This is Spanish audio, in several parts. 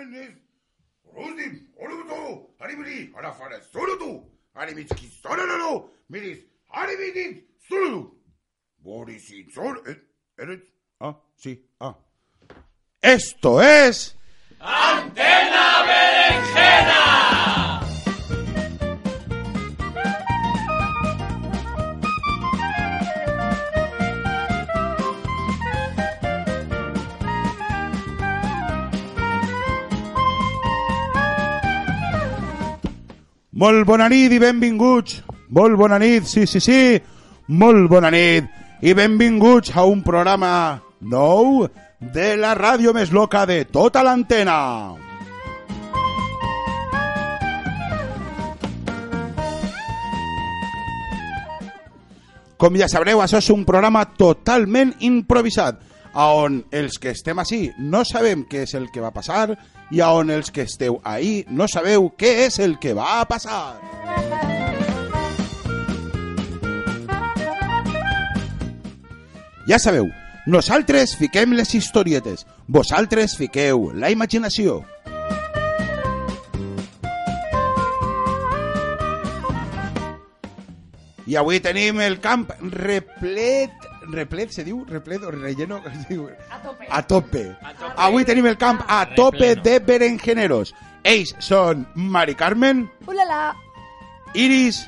Mendes, Rosim, Oluto, Haribiri, Arafara, Solutu, Harimitsuki, Sororo, Miris, Haribiri, Solutu, Borisi, Sol, eh, eres, ah, sí, ah. Esto es... ¡Antena Berenjena! Molt bona nit i benvinguts. Molt bona nit, sí, sí, sí. Molt bona nit i benvinguts a un programa nou de la ràdio més loca de tota l'antena. Com ja sabreu, això és un programa totalment improvisat, on els que estem així no sabem què és el que va passar i a on els que esteu ahí no sabeu què és el que va passar. Ja sabeu, nosaltres fiquem les historietes, vosaltres fiqueu la imaginació. I avui tenim el camp replet... Replet, se diu? Replet o relleno? Es diu? A tope. A tope. Avui tenim el camp a tope de berenjeneros. Ells són Mari Carmen, ¡Ulala! Iris,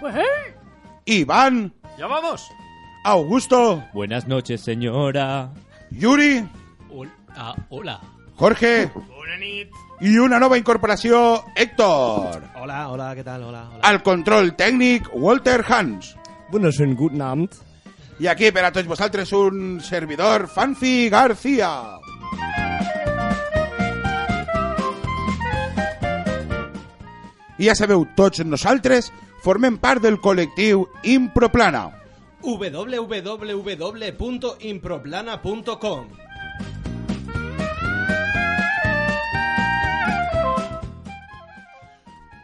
Iván, ¡Ya vamos! Augusto, Buenas noches, señora. Yuri, ah, hola. Jorge i una nova incorporació, Héctor. Hola, hola, ¿qué tal? Hola, hola. Al control tècnic, Walter Hans. Wunderschönen guten Abend. I aquí per a tots vosaltres un servidor, Fanfi García. I ja sabeu, tots nosaltres formem part del col·lectiu Improplana. www.improplana.com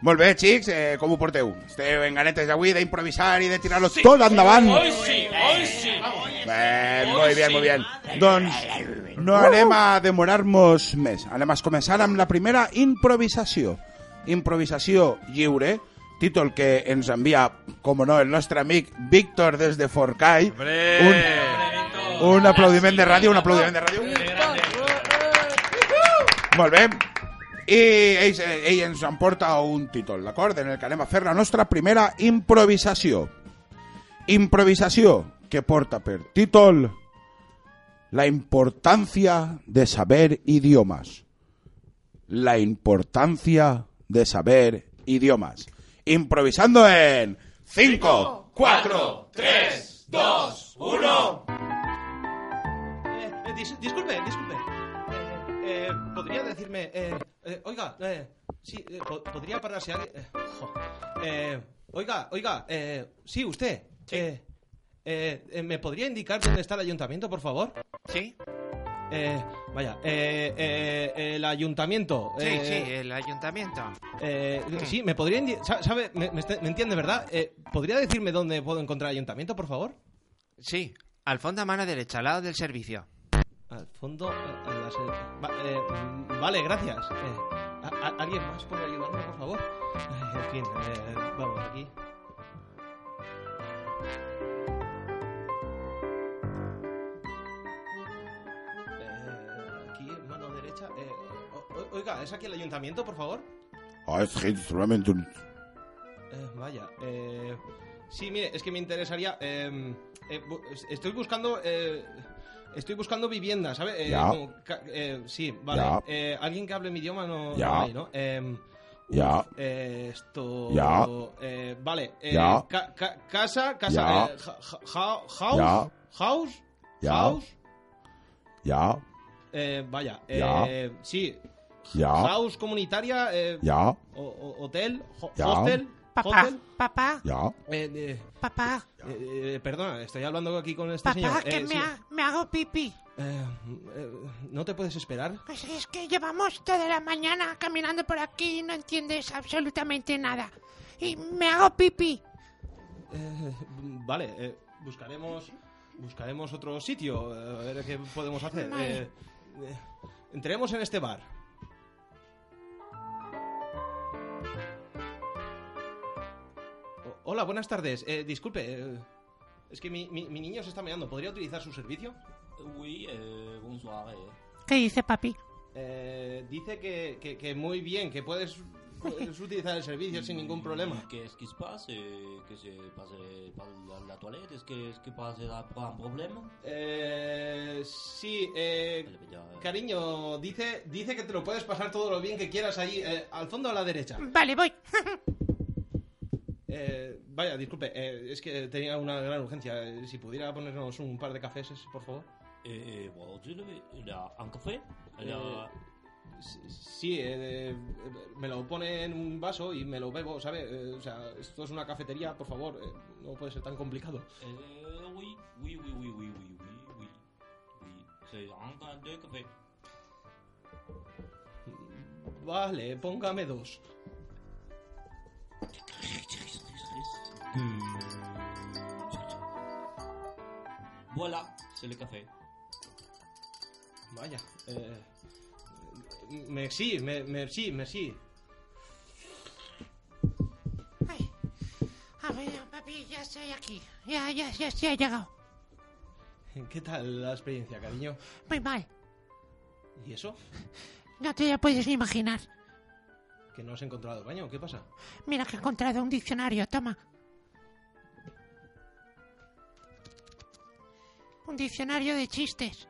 Molt bé, xics, eh, com ho porteu? Esteu en ganetes d'avui d'improvisar i de tirar-lo sí. tot endavant? ¡Hoy sí! ¡Hoy sí! Bé, molt bé, molt bé. Doncs no anem a demorar-nos més. Anem a començar amb la primera improvisació. Improvisació lliure, títol que ens envia, com no, el nostre amic Víctor des de Forcai. Un, un aplaudiment de ràdio, un aplaudiment de ràdio. Molt bé. I ell, ell ens emporta un títol, d'acord? En el que anem a fer la nostra primera improvisació. Improvisació que porta per títol La importancia de saber idiomas. La importancia de saber idiomas. Improvisando en 5, 4, 3, 2, 1. Eh, eh, dis- disculpe, disculpe. Eh, eh, ¿Podría decirme... eh, eh, oiga, eh, sí, eh, po- ¿podría pararse? Eh. Eh, oiga, oiga, eh, sí, usted. Eh, eh, eh, ¿Me podría indicar dónde está el ayuntamiento, por favor? Sí, Eh, vaya, eh, eh, el ayuntamiento. sí, eh, sí, el ayuntamiento. Eh, sí, me podría ¿Sabe? Me, me me entiende, ¿verdad? Eh, ¿Podría decirme dónde puedo encontrar el ayuntamiento, por favor? Sí, al fondo a mano derecha, al lado del servicio. Al fondo. a- a la se- va- eh, mm, vale, gracias. Eh, a- a- ¿Alguien más puede ayudarme, por favor? Eh, en fin, eh, vamos aquí. Aquí, mano derecha. O- oiga, ¿es aquí el ayuntamiento, por favor? Ah, es vaya, eh, sí, mire, es que me interesaría. eh, eh, bu- estoy buscando. eh, estoy buscando vivienda, ¿sabe? Eh, Ya. como ca- eh, sí, vale. Ya. Eh, Alguien que hable mi idioma no, Ya. no hay, ¿no? Eh, Ya. esto. Ya. vale. eh, Ya. ca- ca- casa, casa. Ya. eh, ja- house. Ya. House. Ya. House. Ya, vaya. Ya. Sí. Ya. House comunitaria. eh, ya, o- hotel. ho- Ya. Hostel. Papá, papá, ya. Eh, eh, papá, Eh, eh, perdona, estoy hablando aquí con este papá, señor. que Eh, me, sí. ha- me hago pipí. Eh, eh, ¿No te puedes esperar? Pues es que llevamos toda la mañana caminando por aquí y no entiendes absolutamente nada. Y me hago pipí. Eh, vale, eh, buscaremos buscaremos otro sitio, eh, a ver qué podemos hacer. Vale. Eh, eh, entremos en este bar. Hola, buenas tardes. Eh, disculpe, eh, es que mi, mi- mi niño se está meando. ¿Podría utilizar su servicio? Oui, euh, bonsoir. euh. ¿Qué dice papi? Eh, dice que, que- que muy bien, que puedes, puedes utilizar el servicio sin ningún problema. Qu'est-ce qui se passe euh, Que se passe par la, toilette Est-ce que, est que pour un problème Eh, sí, eh, Eh, ya, eh. cariño, dice, dice que te lo puedes pasar todo lo bien que quieras ahí, eh, al fondo a la derecha. Vale, voy. Eh, vaya, disculpe, eh, es que tenía una gran urgencia. Eh, si pudiera ponernos un par de cafés, por favor. Eh, eh well, ¿Un café? Sí, eh, me lo pone en un vaso y me lo bebo, ¿sabe? Eh, o sea, esto es una cafetería, por favor, no puede ser tan complicado. oui, oui, oui, oui, oui, oui, oui, oui. Un de café. Vale, póngame dos. Voilà, c'est le café. Vaya, eh, merci, me- merci, merci. Ay. A ver, papi, ya estoy aquí. Ya, ya, ya, ya he llegado. ¿Qué tal la experiencia, cariño? Muy mal. ¿Y eso? No te lo puedes ni imaginar. ¿Que no has encontrado el baño? ¿Qué pasa? Mira que he encontrado un diccionario, toma. Un diccionario de chistes.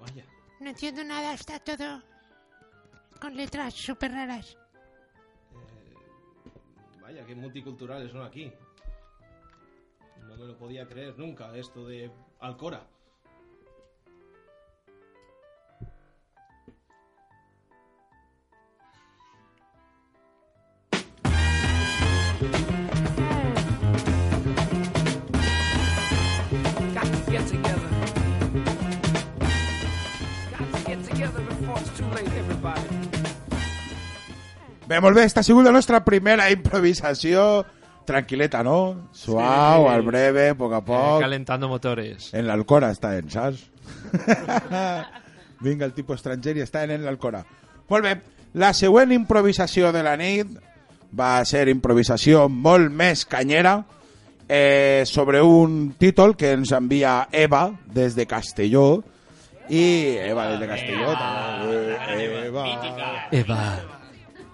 Vaya. No entiendo nada, está todo con letras súper raras. Vaya, qué multiculturales son aquí. No me lo podía creer nunca, esto de Alcora. Get together. Got to get together before it's too late, everybody. Bé, molt bé, esta ha sigut la nostra primera improvisació. Tranquileta, no? Suau, al breve, a poc a Eh, poc. calentando motores. En l'Alcora està en, saps? Vinga, el tipus estranger i està en l'Alcora. Molt bé, la següent improvisació de la nit va ser improvisació molt més canyera eh, sobre un títol que ens envia Eva des de Castelló i Eva des de Castelló també. Eva, Eva,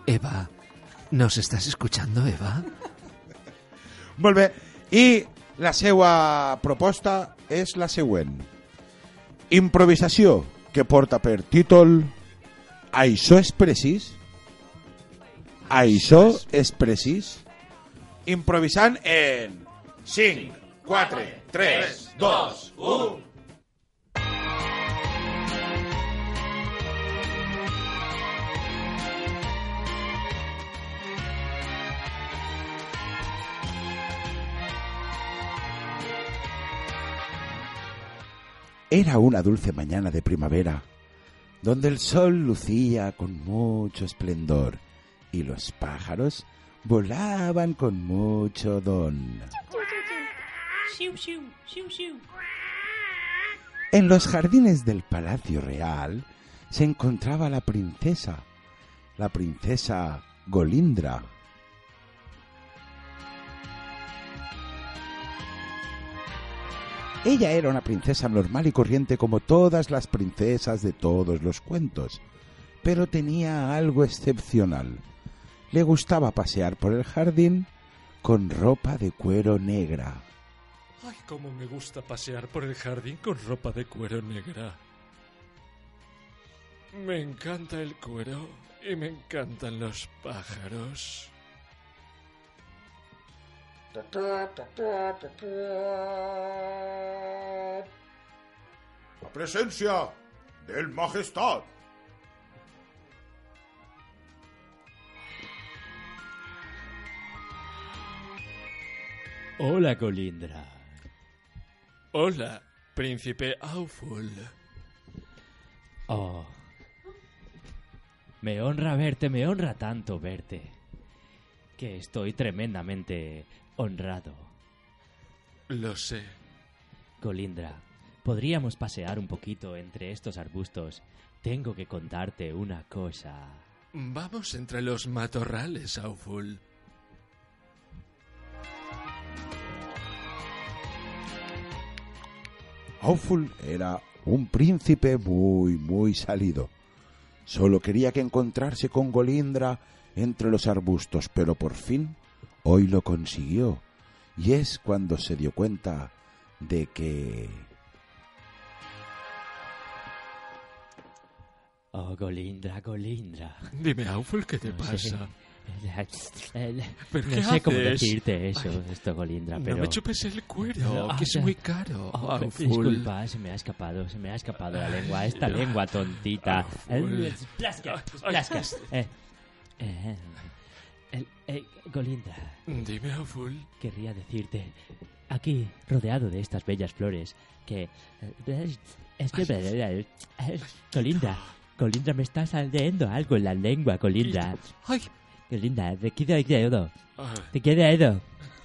Eva, ¿nos estás escuchando, Eva? Molt bé. I la seva proposta és la següent. Improvisació que porta per títol Això és precís? Això és precís? Improvisant en 5, 4, 3, 2, 1... Era una dulce mañana de primavera, donde el sol lucía con mucho esplendor y los pájaros volaban con mucho don. En los jardines del Palacio Real se encontraba la princesa, la princesa Golindra. Ella era una princesa normal y corriente como todas las princesas de todos los cuentos, pero tenía algo excepcional. Le gustaba pasear por el jardín con ropa de cuero negra. Ay, cómo me gusta pasear por el jardín con ropa de cuero negra. Me encanta el cuero y me encantan los pájaros. La presencia del Majestad. Hola, Colindra. Hola, príncipe Auful. Oh. Me honra verte, me honra tanto verte. Que estoy tremendamente honrado. Lo sé. Colindra, podríamos pasear un poquito entre estos arbustos. Tengo que contarte una cosa. Vamos entre los matorrales, Auful. Awful era un príncipe muy, muy salido. Solo quería que encontrarse con Golindra entre los arbustos, pero por fin hoy lo consiguió. Y es cuando se dio cuenta de que... Oh, Golindra, Golindra. Dime, Auful, ¿qué te No pasa? sé. Eh, ¿Pero no sé cómo haces? decirte eso, esto, Golindra, No pero... me chupes el cuero, No, que es muy caro. Oh, Auful. disculpa, se me ha escapado, se me ha escapado la lengua, esta lengua tontita. Auful. Eh, Plasca, Ay, plasca. Eh, eh, el- eh, Golindra, Dime, Auful. querría decirte, aquí, rodeado de estas bellas flores, que... eh, Es que... eh, Golindra, Golindra, me está saliendo algo en la lengua, Golindra. Ay, Golindra, te quiero dedo. ah, Te quiero dedo.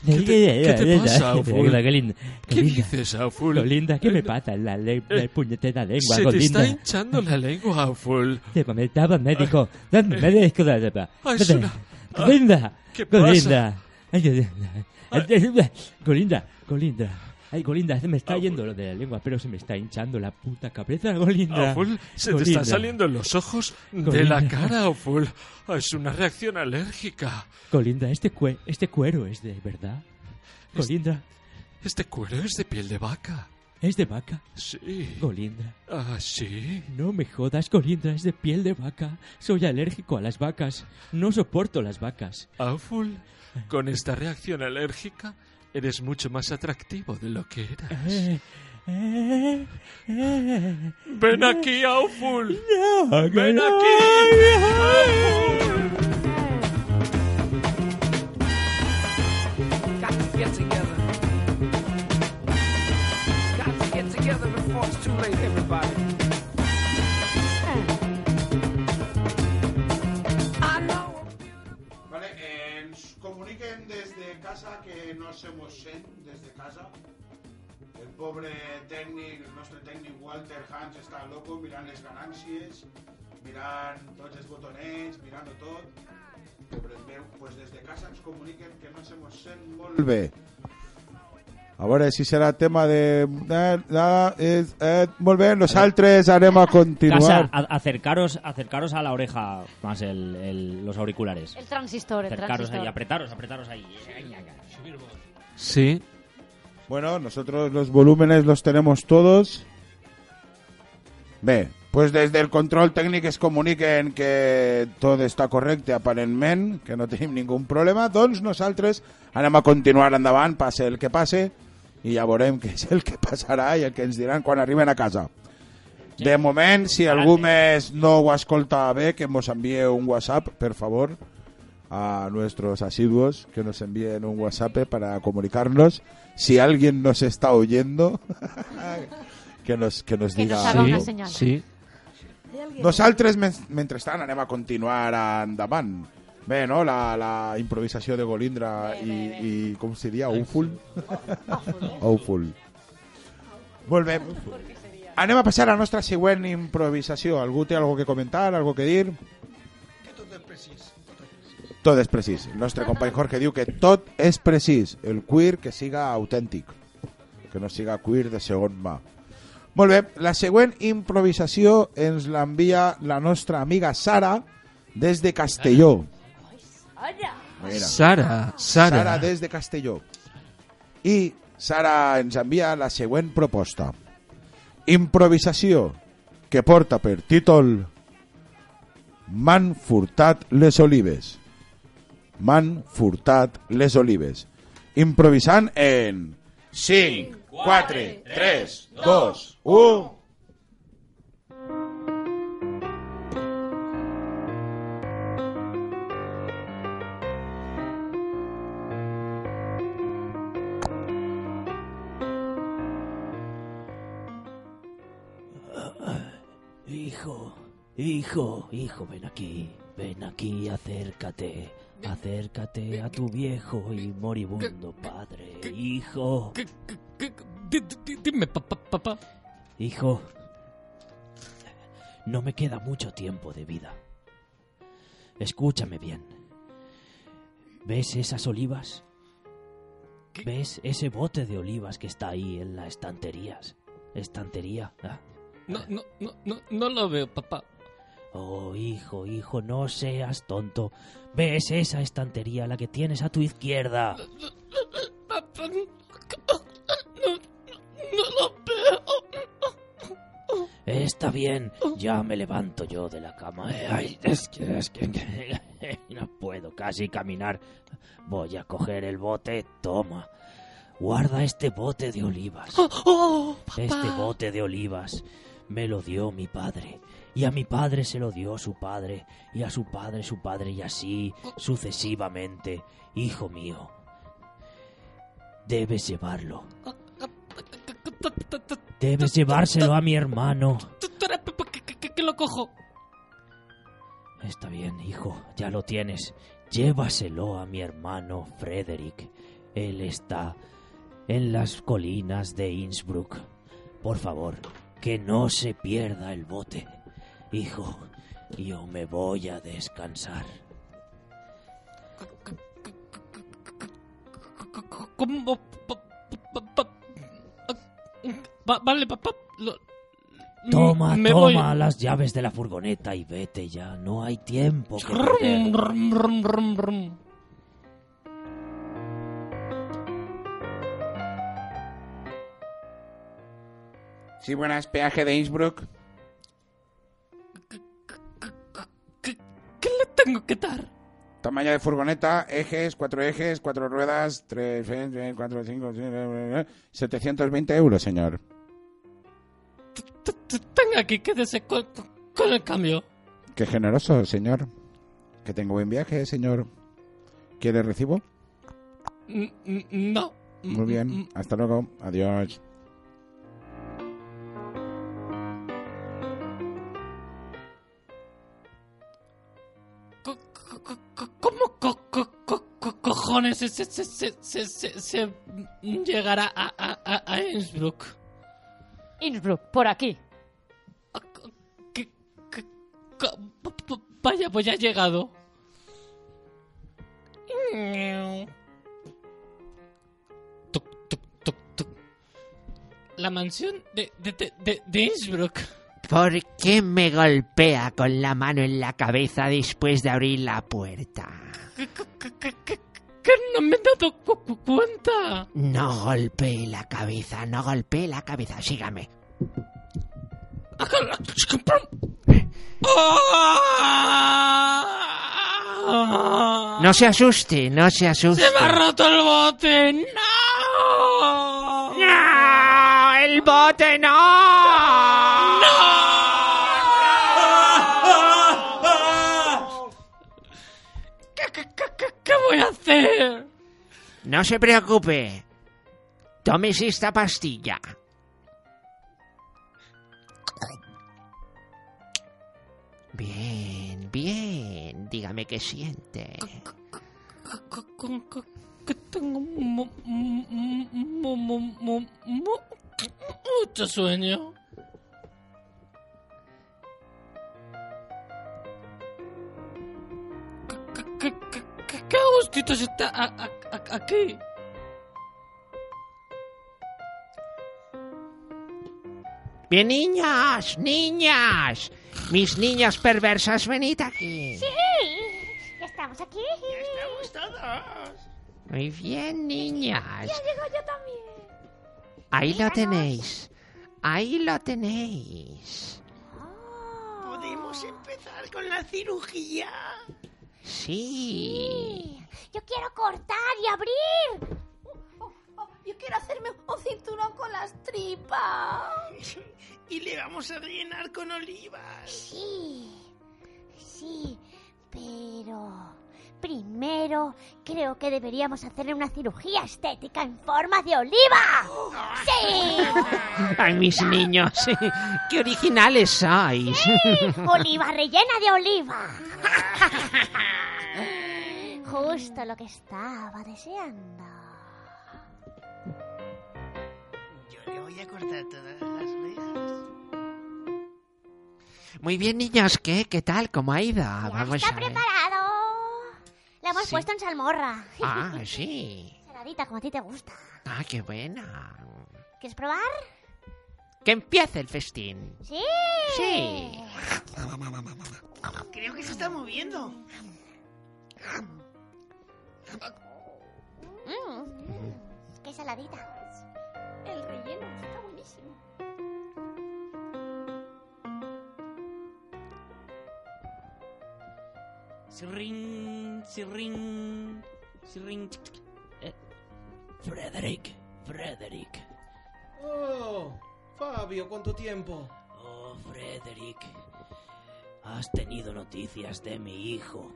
¿Qué te- qué te pasa, Auful? ¿qué Golindra. dices, Auful? ¿qué me pasa en la, le la puñetera lengua, Se te está hinchando la lengua, Auful. Te comentaba médico. ¿Dónde médico de la Ay, es una- Golinda, ¿Qué pasa? Golinda. Ay, Golinda. Ay, Golinda, se me está yendo lo de la lengua, pero se me está hinchando la puta cabeza, Golinda. Auful, se te están saliendo los ojos de Golinda. la cara, Auful. Es una reacción alérgica. Golinda, este, cue este cuero es de verdad. Golinda, Este cuero es de piel de vaca. es de vaca. Sí. Golinda. Ah, sí. No me jodas, Golindra, es de piel de vaca. Soy alérgico a las vacas. No soporto las vacas. Auful, con esta reacción alérgica, eres mucho más atractivo de lo que eras. Ven aquí, Auful. No, Ven no. Too late, everybody. Know. Vale, eh, comuniquen desde casa que no se mos sent desde casa. El pobre tècnic, el nostre tècnic Walter Hans està loco mirant les ganàncies, mirant tots els botonets, mirant tot. Pobre meu, pues des de casa ens comuniquen que no se mos sent molt bé. A veure si serà tema de... Eh, eh, eh, eh, molt bé, nosaltres anem a continuar. Casa, a- acercaros, acercaros a la oreja más el, el- los auriculares. El transistor, el Acercaros transistor. ahí, apretaros, apretaros ahí. Sí. Bueno, nosotros los volúmenes los tenemos todos. Bé, pues desde el control tècnic es comuniquen que tot està correcte aparentment, que no tenim ningú problema, doncs nosaltres anem a continuar endavant, passe el que passe, i ja veurem què és el que passarà i el que ens diran quan arriben a casa. De moment, si algú més no ho escolta bé, que ens envíe un WhatsApp, per favor, a nuestros asiduos que nos envíen un WhatsApp para comunicarnos. Si alguien nos está oyendo, que nos, que nos Que diga nos haga una algo. señal. Sí. Nosaltres, men mentrestant, anem a continuar endavant. Bé, no? La, la improvisació de Golindra Bé, i, bé, bé. i com se diria? Awful? Awful. Molt bé. Anem a passar a la nostra següent improvisació. Algú té algo que comentar, algo que dir? Tot és precís. El nostre company Jorge diu que tot és precís. El queer que siga autèntic. Que no siga queer de segon mà. Molt bé, la següent improvisació ens l'envia la nostra amiga Sara des de Castelló. Mira. Sara, Sara. Sara des de Castelló. I Sara ens envia la següent proposta. Improvisació que porta per títol M'han furtat les olives. M'han furtat les olives. Improvisant en 5, 4, 3, 2, 1... hijo, hijo, ven aquí. Ven aquí, acércate. Acércate a tu viejo y moribundo padre. Hijo, ¿Qué- qué- qué- di- di- Dime, papá, papá. hijo. No me queda mucho tiempo de vida. Escúchame bien. ¿Ves esas olivas? ¿Ves ese bote de olivas que está ahí en las estanterías? estantería. Ah. No, no, no, no, no lo veo, papá. Oh, hijo, hijo, no seas tonto. ¿Ves esa estantería, la que tienes a tu izquierda? Papá, no, lo veo. Está bien, ya me levanto yo de la cama. Ay, es que, es que no puedo casi caminar. Voy a coger el bote. Toma. Guarda este bote de olivas. Oh, Este bote de olivas me lo dio mi padre. Y a mi padre se lo dio su padre. Y a su padre su padre. Y así sucesivamente. Hijo mío. Debes llevarlo. Debes llevárselo a mi hermano. Que lo cojo. Está bien, hijo, ya lo tienes. Llévaselo a mi hermano Frederick. Él está en las colinas de Innsbruck. Por favor, que no se pierda el bote. Hijo, yo me voy a descansar. ¿Cómo? Vale, papá. Toma, me toma voy. las llaves de la furgoneta y vete ya. No hay tiempo que Rum, perder. rum, rum, rum, rum. Sí, buenas, peaje de Innsbruck. Tengo que dar? Tamaño de furgoneta, ejes, cuatro ejes, cuatro ruedas, tres, eh, cuatro, cinco, seis, eh, eh, 720 euros, señor. Tenga aquí, quédese con, con el cambio. Qué generoso, señor. Que tenga buen viaje, señor. ¿Quiere recibo? No. Muy bien. Hasta luego. Adiós. Cojones se, se, se, se, se, se- se llegará a, a, a, a Innsbruck? Innsbruck, por aquí. ¿Qué- qué- co- p- p- Vaya, pues ya ha llegado. Tuc, tuc, tuc, tuc. La mansión de, de, de, de, de Innsbruck. ¿Por qué me golpea con la mano en la cabeza después de abrir la puerta? Que no me he dado cu- cu- cuenta. No golpee la cabeza, no golpee la cabeza. Sígame. No se asuste, no se asuste. ¡Se me ha roto el bote! ¡No! ¡No! ¡El bote no! Hacer? No se preocupe. Tómese esta pastilla. Bien, bien. Dígame qué siente. Que tengo mu- mu- mu- mu- mu- mu- mu- mucho sueño. Agustitos está a- a- a- aquí? Bien, niñas, niñas. Mis niñas perversas, venid aquí. Sí, ya estamos aquí. Ya estamos todos. Muy bien, niñas. Ya llego yo también. Ahí lo tenéis. Ahí lo tenéis. ¿Podemos empezar con la cirugía? Sí. Yo quiero cortar y abrir. Oh, Yo quiero hacerme un cinturón con las tripas. Y le vamos a rellenar con olivas. Sí, sí, pero primero creo que deberíamos hacerle una cirugía estética en forma de oliva. ¡Sí! Ay, mis niños. Qué originales sois. ¡Oliva rellena de oliva! Justo lo que estaba deseando. Yo le voy a cortar todas las orejas. Muy bien, niños. ¿Qué? ¿Qué tal? ¿Cómo ha ido? Vamos ¿Está a ver. preparado? Le hemos Sí. puesto en salmorra. Ah, sí. Saladita, como a ti te gusta. Ah, qué buena. ¿Quieres probar? Que empiece el festín. Sí. Sí. Creo que se está moviendo. Mm. Qué saladita. El relleno está Sirring, sirring, sirring. Eh, Frederick, Frederick. Oh, Fabio, ¿cuánto tiempo? Oh, Frederick. Has tenido noticias de mi hijo.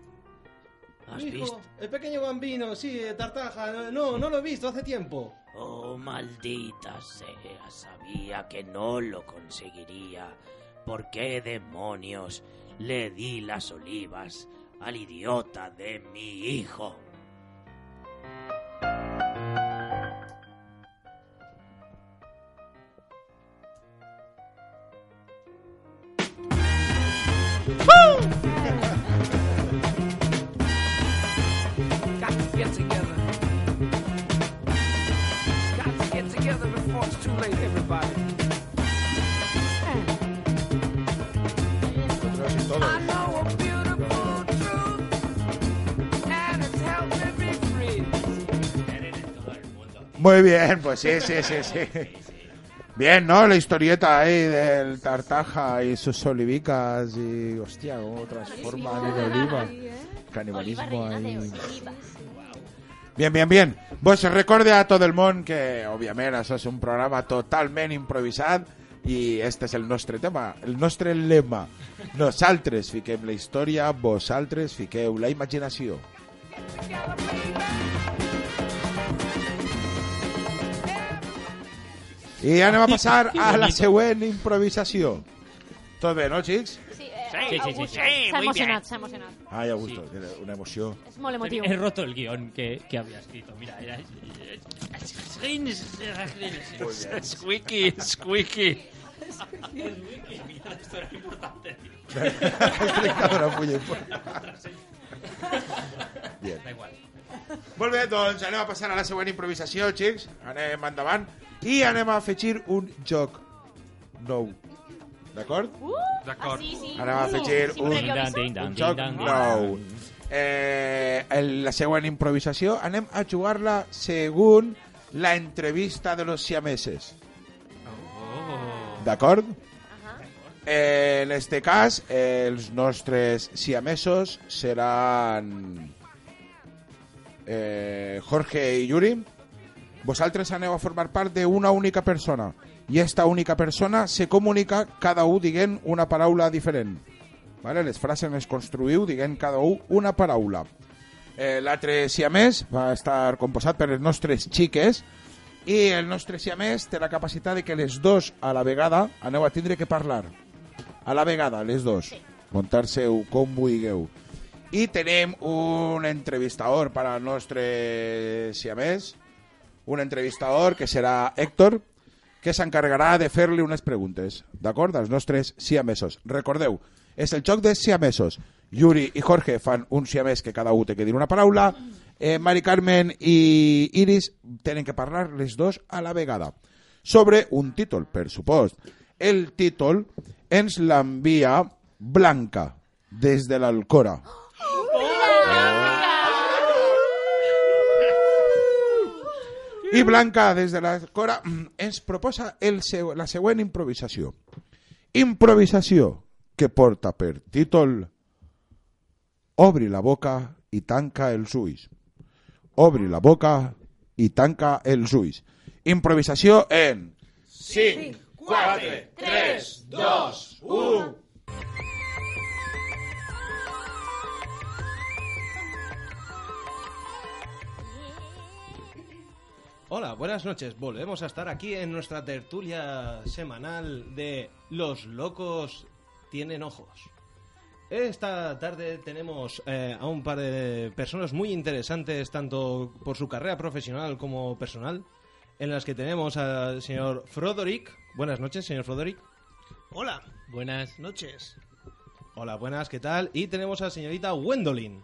¿Has Hijo, visto? el pequeño bambino, sí, eh, Tartaja. No, no lo he visto hace tiempo. Oh, maldita sea, sabía que no lo conseguiría. ¿Por qué demonios le di las olivas al idiota de mi hijo? Bien, pues sí, sí, sí, sí. Bien, ¿no? La historieta ahí del Tartaja y sus olivicas y, hostia, cómo transforman en oliva. Canibalismo ahí. Bien, bien, bien. Pues recorde a todo el món que, òbviament, això és un programa totalment improvisat i este és el nostre tema, el nostre lema. Nosaltres fiquem la història, vosaltres fiqueu la imaginació. I anem a passar a la següent improvisació. Tot bé, no, xics? Sí, eh, Sí, sí, sí, Augusto, sí, S'ha muy emocionat, s'ha emocionat. Ai, Augusto, una emoció. És molt emotiu. He roto el guion que, que había escrito. Mira, era... Squeaky, squeaky. Mira, esto era importante. Explicado una puya importante. Bien. Da igual. Molt bé, doncs anem a passar a la següent improvisació, xics. Anem endavant. I anem a afegir un joc nou. D'acord? D'acord. Sí, sí. Anem a afegir Sí, un, un ding, joc nou. Eh, en la següent improvisació anem a jugar-la según la entrevista de los siameses. D'acord? Eh, en este cas, eh, els nostres siamesos seran eh, Jorge i Yuri. Vosaltres aneu a formar part d'una única persona i esta única persona se comunica cada un dient una paraula diferent. Vale? Les frases les construïu dient cada un una paraula. Eh, L'altre siamès va estar composat per les nostres xiques i el nostre siamès té la capacitat de que les dos a la vegada aneu a tindre que parlar. A la vegada, les dos. Montar-se-ho com vulgueu. I tenim un entrevistador per al nostre siamès, un entrevistador que serà Héctor, que s'encarregarà de fer-li unes preguntes, d'acord? Als nostres siamesos. Recordeu, és el joc de siamesos. Yuri i Jorge fan un siamès que cada un té que dir una paraula. Eh, Mari Carmen i Iris tenen que parlar les dos a la vegada. Sobre un títol, per supost. El títol ens l'envia Blanca, des de l'Alcora. I Blanca, des de l'Alcora, ens proposa el seu, la següent improvisació. Improvisació que porta per títol Obri la boca i tanca els ulls. Obri la boca i tanca els ulls. Improvisació en 5, 4, 3, 2, 1... Hola, buenas noches. Volvemos a estar aquí en nuestra tertulia semanal de Los locos tienen ojos. Esta tarde tenemos eh, a un par de personas muy interesantes, tanto por su carrera profesional como personal, en las que tenemos al señor Frodorick. Buenas noches, señor Frodorick. Hola, Buenas. noches. Hola, buenas, ¿qué tal? Y tenemos a la señorita Wendolin.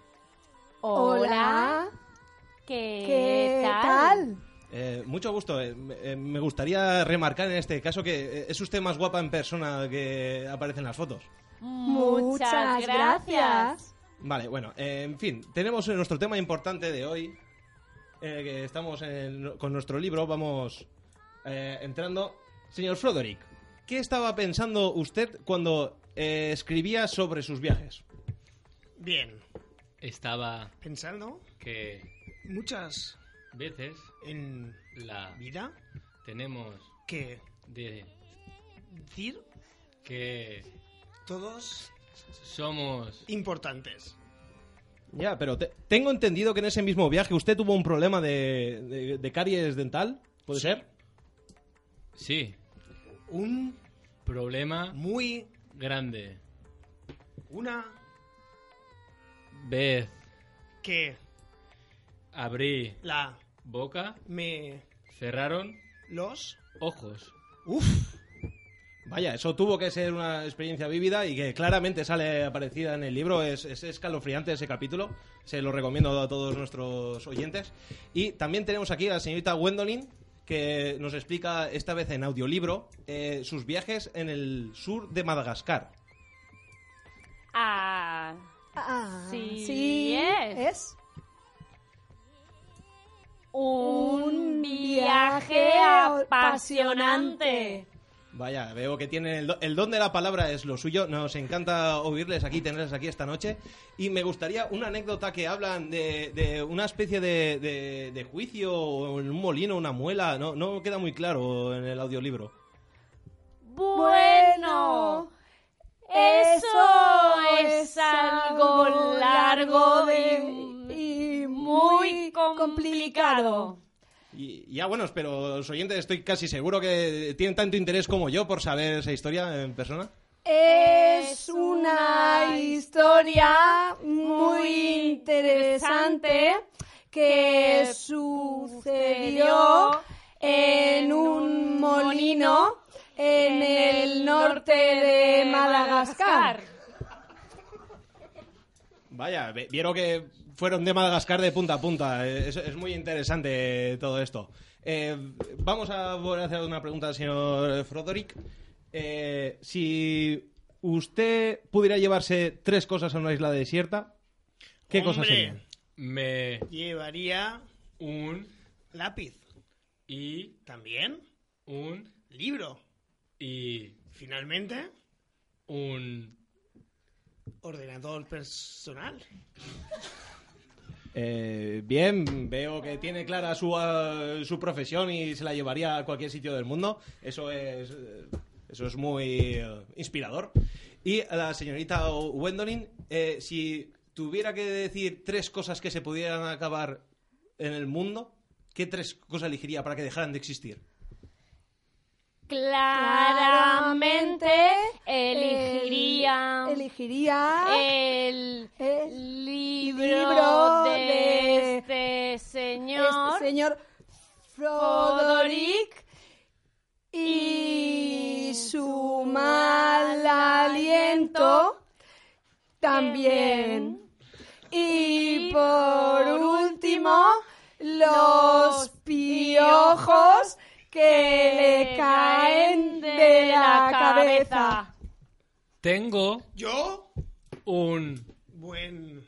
Hola. ¿Qué, ¿Qué tal? Eh, mucho gusto. Eh, me- eh, me gustaría remarcar en este caso que es usted más guapa en persona que aparece en las fotos. Muchas gracias. Vale, bueno, eh, en fin, tenemos nuestro tema importante de hoy, eh, que estamos en- con nuestro libro, vamos eh, entrando. Señor Froderick, ¿qué estaba pensando usted cuando eh, escribía sobre sus viajes? Bien. Estaba Pensando que muchas veces en la vida tenemos que de decir que todos somos importantes. Ya, pero te- tengo entendido que en ese mismo viaje usted tuvo un problema de, de- de caries dental, ¿puede ser? sí Un problema muy grande. una Vez que abrí la boca, me cerraron los ojos. uf Vaya, eso tuvo que ser una experiencia vívida y que claramente sale aparecida en el libro. Es, es escalofriante ese capítulo. Se lo recomiendo a todos nuestros oyentes. Y también tenemos aquí a la señorita Gwendolyn, que nos explica esta vez en audiolibro eh, sus viajes en el sur de Madagascar. Ah, Ah, Sí, sí es. es. Un viaje apasionante. Vaya, veo que tienen el, do- el don de la palabra es lo suyo. Nos encanta oírles aquí, tenerles aquí esta noche. Y me gustaría una anécdota que hablan de, de una especie de, de- de juicio o en un molino, una muela. No, no queda muy claro en el audiolibro. Bueno, eso es algo largo de- muy complicado. Y ya bueno, pero los oyentes estoy casi seguro que tienen tanto interés como yo por saber esa historia en persona. Es una historia muy interesante que sucedió en un molino en el norte de Madagascar. Vaya, vieron que fueron de Madagascar de punta a punta. Eh, Es, es muy interesante todo esto. Eh, vamos a volver a hacer una pregunta al señor Froderick. Eh, si usted pudiera llevarse tres cosas a una isla desierta, ¿qué cosas serían? Me llevaría un lápiz y también un libro y finalmente un ordenador personal. Eh, bien, veo que tiene clara su, ah, su profesión y se la llevaría a cualquier sitio del mundo. Eso es, eh, eso es muy eh, inspirador. Y a la señorita Gwendolyn, eh, si tuviera que decir tres cosas que se pudieran acabar en el mundo, ¿qué tres cosas elegiría para que dejaran de existir? Claramente elegiría Elegiría el el libro, libro de, de este señor, este señor Frodorick y su mal aliento también. Y por último, los piojos que le caen de la cabeza. Tengo Yo, un buen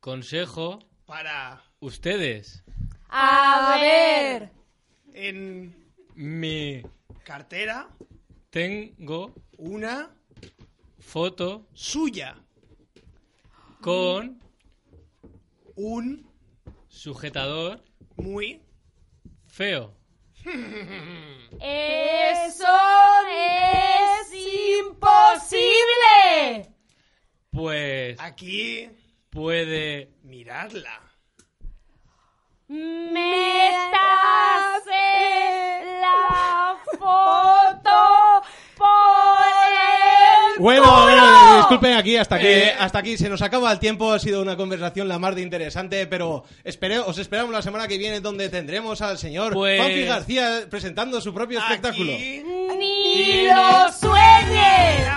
consejo. para Ustedes, A ver, en mi cartera tengo una foto suya, con un sujetador muy feo. Eso es imposible. Pues aquí puede mirarla. Métase la foto Bueno, bueno, disculpen aquí, hasta aquí, Eh. hasta aquí se nos acaba el tiempo, ha sido una conversación la más de interesante, pero espere, os esperamos la semana que viene donde tendremos al señor Pues- Juanfi García presentando su propio espectáculo. Aquí Ni lo sueñes.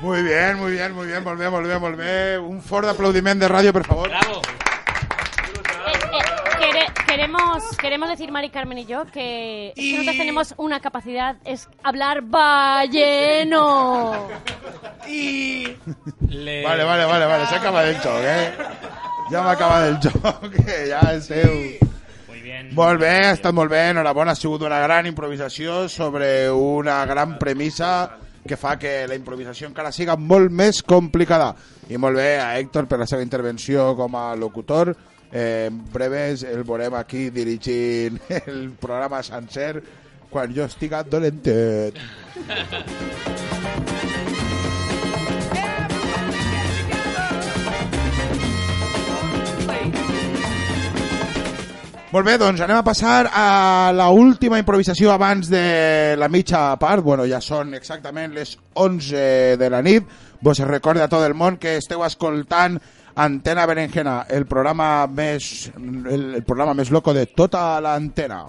Muy bien, muy bien, muy bien, bé, molt bé. Un fort d'aplaudiment de ràdio, per favor. Bravo. Quere- queremos, queremos decir, Mari Carmen y yo, que, que nosotros tenemos una capacidad, es hablar balleno. Vale, vale, vale, vale, s'ha acabat el joc, eh? Ja m'ha acabat el joc, que ja esteu... Muy bien. Molt bé, ha estat molt bé, enhorabona, ha sigut una gran improvisació sobre una gran premissa que fa que la improvisació encara siga molt més complicada. I molt bé a Héctor per la seva intervenció com a locutor. Eh, en breves el veurem aquí dirigint el programa sencer quan jo estiga dolentet. Molt bé, doncs anem a passar a la última improvisació abans de la mitja part. Bueno, ja són exactament les 11 de la nit. Vos recorda a tot el món que esteu escoltant Antena Berenjena, el programa més el, el programa més loco de tota l'antena.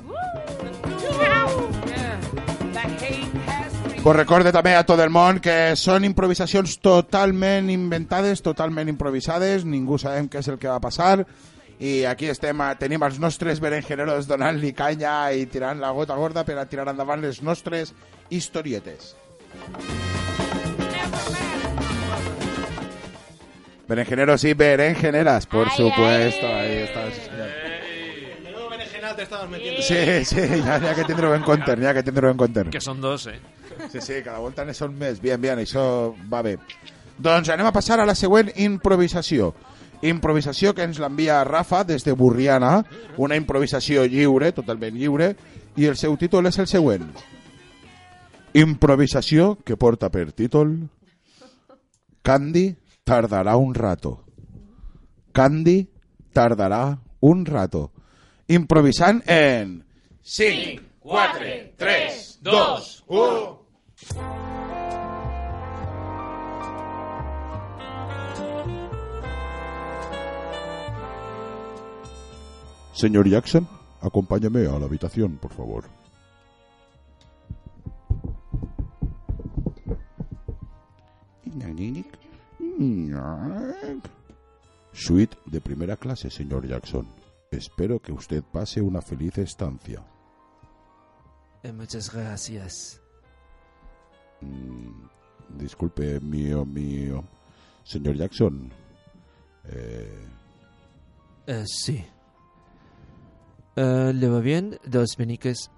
Vos recorde també a tot el món que són improvisacions totalment inventades, totalment improvisades, ningú sabem què és el que va passar i aquí estem, a- tenim els nostres berenjeneros donant-li canya i tirant la gota gorda per a tirar endavant les nostres historietes. Berenjeneros y berenjeneras, por supuesto. Ahí está, sí, berenjenal te estabas metiendo. Sí, sí, n'hi ha que tindre-ho en compte, n'hi ha que tindre-ho en compte. Que són dos, eh? Sí, sí, cada volta ne són més. Bien, bien, això va bé. Doncs anem a passar a la següent improvisació. Improvisació que ens l'envia Rafa des de Burriana, una improvisació lliure, totalment lliure, i el seu títol és el següent. Improvisació que porta per títol Candy tardarà un rato. Candy tardarà un rato. Improvisant en 5, 4, 3, 2, 1... Señor Jackson, acompáñame a la habitación, por favor. Suite de primera clase, señor Jackson. Espero que usted pase una feliz estancia. Eh, muchas gracias. Mm, disculpe, mío, mío. Señor Jackson. Eh, Eh, sí. Eh, ¿Le va bien? Dos peniques.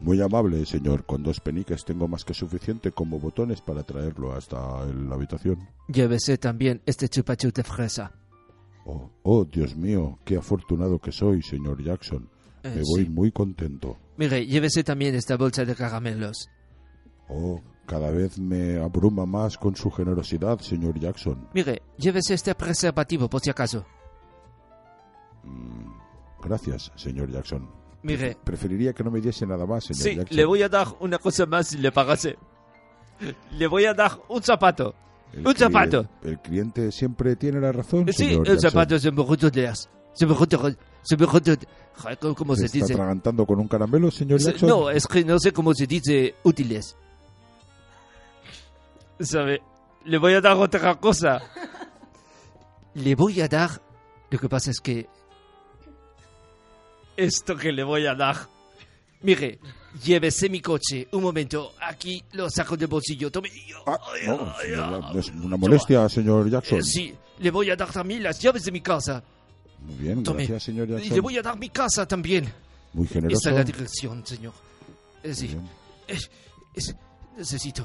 Muy amable, señor. Con dos peniques tengo más que suficiente como botones para traerlo hasta la habitación. Llévese también este chupachus de fresa. Oh, oh, Dios mío, qué afortunado que soy, señor Jackson. Eh, Me voy sí. muy contento. Mire, llévese también esta bolsa de caramelos. Oh, cada vez me abruma más con su generosidad, señor Jackson. Mire, llévese este preservativo por si acaso. Gracias, señor Jackson. Mire. Pref- Preferiría que no me diese nada más, señor Sí, Jackson. le voy a dar una cosa más si le pagase. Le voy a dar un zapato. El un zapato. El cliente siempre tiene la razón, Sí, señor el Jackson. zapato se me junto de las. Se me junto. Se me junto. ¿Cómo cómo ¿Se se está dice? atragantando con un caramelo, señor Se- Jackson? No, es que no sé cómo se dice útiles. ¿Sabe? Le voy a dar otra cosa. Le voy a dar. Lo que pasa es que. Esto que le voy a dar. Mire, llévese mi coche. Un momento, aquí lo saco del bolsillo. Tome. Ah, No, es una molestia, señor Jackson. Eh, sí, le voy a dar también las llaves de mi casa. Muy bien, Tome. gracias, señor Y Jackson. le voy a dar mi casa también. Muy generoso. Esta es la dirección, señor. Eh, sí. bien. Es- es- necesito.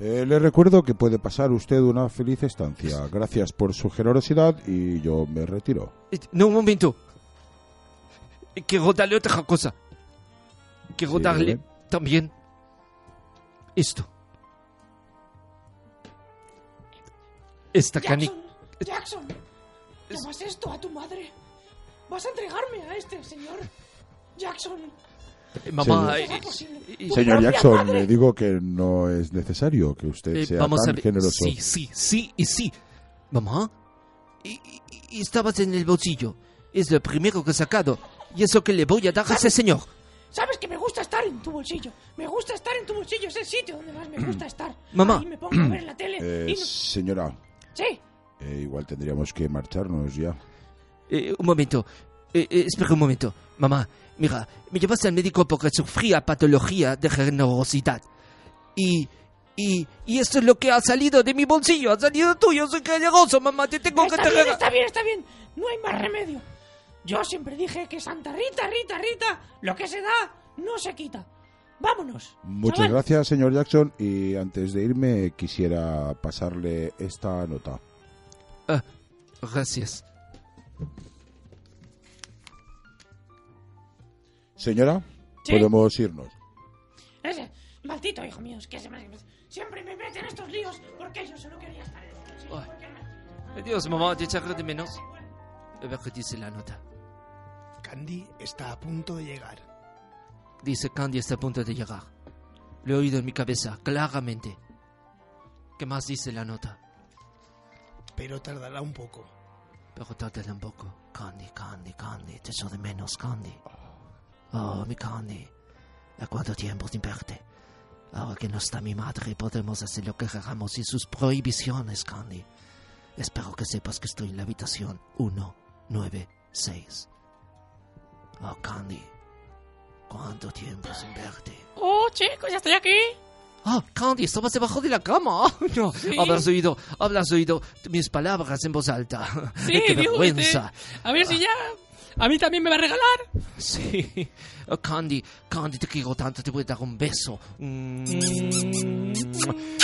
Eh, le recuerdo que puede pasar usted una feliz estancia. Gracias por su generosidad y yo me retiro. Eh, No, un momento. Eh, Quiero darle otra cosa. Quiero Sí, darle también esto. Esta canica. Jackson, ¿llamas esto a tu madre? ¿Vas a entregarme a este señor? Jackson. Mamá, Señor- eh, ¿Cómo es posible? eh, Señor Jackson, madre. le digo que no es necesario que usted eh, sea vamos a tan ver. generoso. Sí, sí, sí y sí. Mamá, y, y- y estabas en el bolsillo. Es lo primero que he sacado. Y eso que le voy a dar a ese señor. ¿Sabes que me gusta estar en tu bolsillo. Me gusta estar en tu bolsillo, es el sitio donde más me gusta estar. Mamá. Ahí me pongo a ver la tele Eh, y no- señora, Sí, eh, igual tendríamos que marcharnos ya. Eh, un momento. Eh, eh, espera un momento. Mamá, mira, me llevaste al médico porque sufría patología de generosidad. Y, y, y esto es lo que ha salido de mi bolsillo, ha salido tuyo. Soy generoso, mamá, te tengo que está bien, tener... está bien, está bien. No hay más remedio. Yo siempre dije que Santa Rita, Rita, Rita, lo que se da no se quita. Vámonos. Muchas chaval. gracias, señor Jackson. Y antes de irme, quisiera pasarle esta nota. Ah, gracias. Señora, Sí. podemos irnos. Ese maldito hijo mío, es que se me- siempre me mete en estos líos porque yo solo quería estar en el. Adiós, mamá, te echaré de menos. A ver qué dice la nota. Candy está a punto de llegar. Dice Candy está a punto de llegar. Lo he oído en mi cabeza, claramente. ¿Qué más dice la nota? Pero tardará un poco. Pero tardará un poco. Candy, Candy, Candy, te echo de menos, Candy. Oh, mi Candy. ¿A cuánto tiempo sin verte? Ahora que no está mi madre, podemos hacer lo que queramos sin sus prohibiciones, Candy. Espero que sepas que estoy en la habitación 196. Oh, Candy. ¿Cuánto tiempo sin verte? Oh, chicos, ya estoy aquí. Ah, Candy, estabas debajo de la cama. No, Sí. habrás oído, habrás oído mis palabras en voz alta. Sí, ¡Qué vergüenza! usted. A ver si ya. A mí también me va a regalar. Sí. Oh, Candy, Candy, te quiero tanto, te voy a dar un beso. Mm.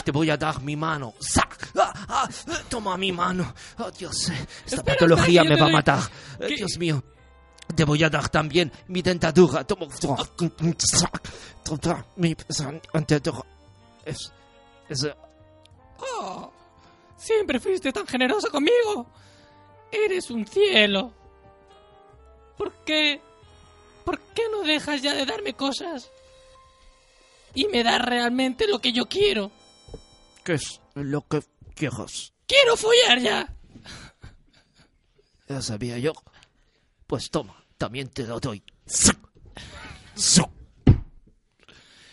Te voy a dar mi mano. ¡Sac! Ah, ah, toma mi mano. Oh, Dios, esta Espera, patología espera, me va a yo te matar. doy- ¿Qué? Dios mío. Te voy a dar también mi dentadura. Toma. Toma mi dentadura. Es. Es. eh, Oh, siempre fuiste tan generoso conmigo. Eres un cielo. ¿Por qué? ¿Por qué no dejas ya de darme cosas? Y me das realmente lo que yo quiero. ¿Qué es lo que quieras? ¡Quiero follar ya! Ya sabía yo. Pues toma, también te lo doy.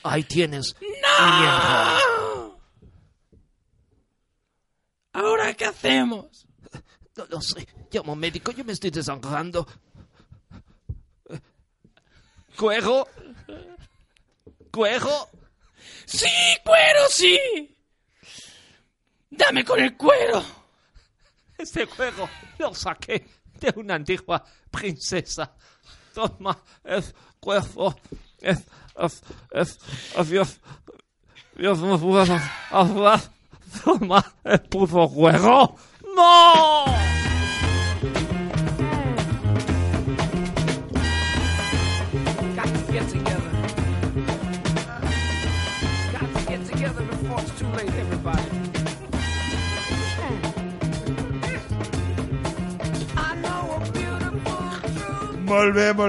Ahí tienes. miembro. ¿Ahora qué hacemos? No lo sé. Llamo a médico, yo me estoy desangrando. ¿Cuero? ¿Cuero? ¡Sí, cuero, sí! ¡Dame con el cuero! Este juego lo saqué de una antigua princesa. Toma, es cuerpo. Es. Es. Es. Es. Dios. Dios no puedo hablar. Toma, el puto juego. ¡No!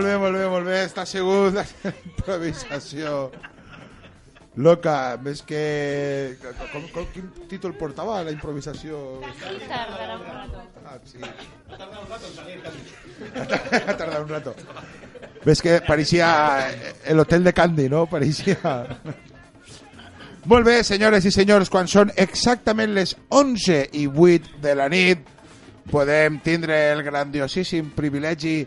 Bé, molt bé, molt bé. Està segunda improvisació. Loca, més que... Com, com, quin títol portava la improvisació? Tardará un rato. Ah, sí. Ha tardado un rato. Ves que parecía el hotel de Candy, ¿no? Parecía... Molt bé, senyores i senyors, quan són exactament les 11 i 8 de la nit, podem tindre el grandiosíssim privilegi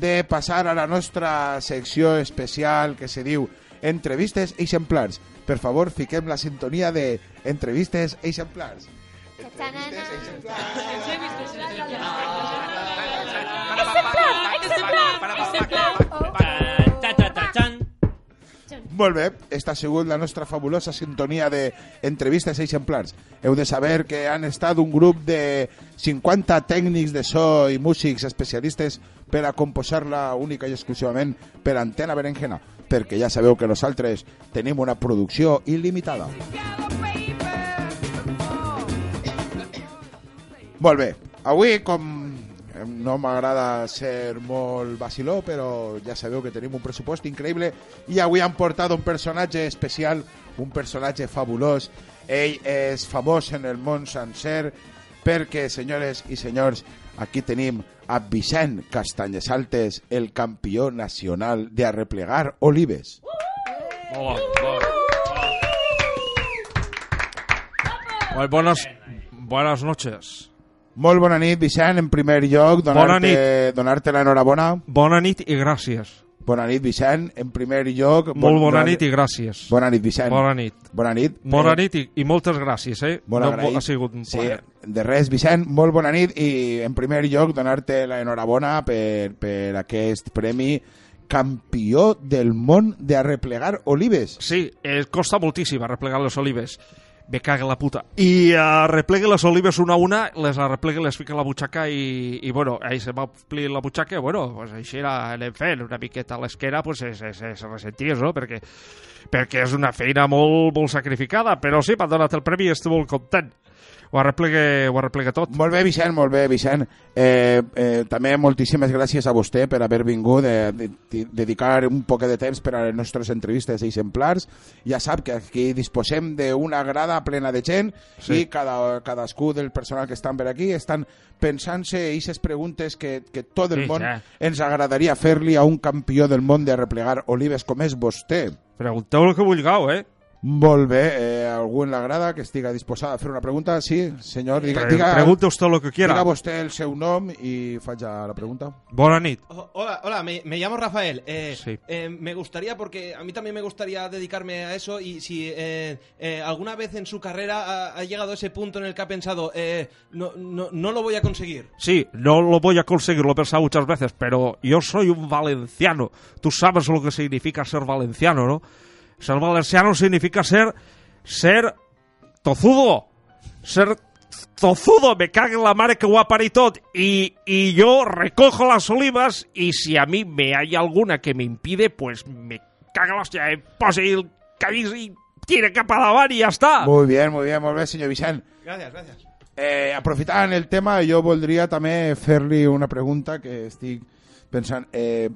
de passar a la nostra secció especial que se diu Entrevistes exemplars. Per favor, fiquem la sintonia de Entrevistes exemplars. Molt bé, esta ha sigut la nostra fabulosa sintonia de entrevistes exemplars. Heu de saber que han estat un grup de 50 tècnics de so i músics especialistes per a composar-la única i exclusivament per Antena Berenjena, perquè ja sabeu que nosaltres tenim una producció il·limitada. Molt bé, avui com no m'agrada ser molt vaciló, però ja sabeu que tenim un pressupost increïble i avui han portat un personatge especial, un personatge fabulós. Ell és famós en el món sencer perquè, senyores i senyors, aquí tenim a Vicent Castanyesaltes, el campió nacional de arreplegar olives. Hola. Bueno, buenas, buenas noches. Molt bona nit, Vicent. En primer lloc, donar-te donar l'enhorabona. Bona nit i gràcies. Bona nit, Vicent. En primer lloc... Molt bona nit i gràcies. Bona nit, Vicent. Bona nit. Bona nit. Bona nit i, i moltes gràcies, eh? Molt no, ha sigut un Sí, plaer. de res, Vicent, molt bona nit i en primer lloc donar-te l'enhorabona per, per aquest premi campió del món de arreplegar olives. Sí, eh, costa moltíssim arreplegar les olives. Me caga la puta. I arreplegue les olives una a una, les arreplegue, les fica a la butxaca i, i bueno, ahí se va omplir la butxaca, bueno, pues així era, anem fent una miqueta a l'esquena, pues es, es, es ressenties, no? Perquè, perquè és una feina molt, molt sacrificada, però sí, m'han donat el premi i estic molt content. Ho arreplegue, ho arreplegue tot. Molt bé, Vicent, molt bé, Vicent. Eh, eh, també moltíssimes gràcies a vostè per haver vingut, de, de, de dedicar un poc de temps per a les nostres entrevistes exemplars. Ja sap que aquí disposem d'una grada plena de gent Sí. i cada, cadascú del personal que estan per aquí estan pensant-se aquestes preguntes que, que tot el Sí, món ja. ens agradaria fer-li a un campió del món de replegar olives com és vostè. Pregunteu el que vulgueu, eh? Bé, eh, algú en la grada que estiga disposada a fer una pregunta? Sí, senyor, diga, diga, pregunte usted lo que quiera. diga vostè el seu nom i faig la pregunta. Bona nit. Oh, Hola, hola, me, me llamo Rafael. Eh, Sí. eh, me gustaría, porque a mí también me gustaría dedicarme a eso y si eh, eh, alguna vez en su carrera ha, ha llegado a ese punto en el que ha pensado, eh, no, no, no lo voy a conseguir. Sí, no lo voy a conseguir, lo he pensado muchas veces, pero yo soy un valenciano. Tú sabes lo que significa ser valenciano, ¿no? Ser valenciano significa ser. ser. tozudo. Ser tozudo, me caga en la madre que guapa y tot. Y, y yo recojo las olivas y si a mí me hay alguna que me impide, pues me caga la hostia, eh, pose el cabís y tire capa a davant i ja està. Molt bé, molt bé, molt bé, senyor Vicent. Gracias, gracias. Eh, aprofitant el tema, jo voldria també fer-li una pregunta que estic pensant. Eh,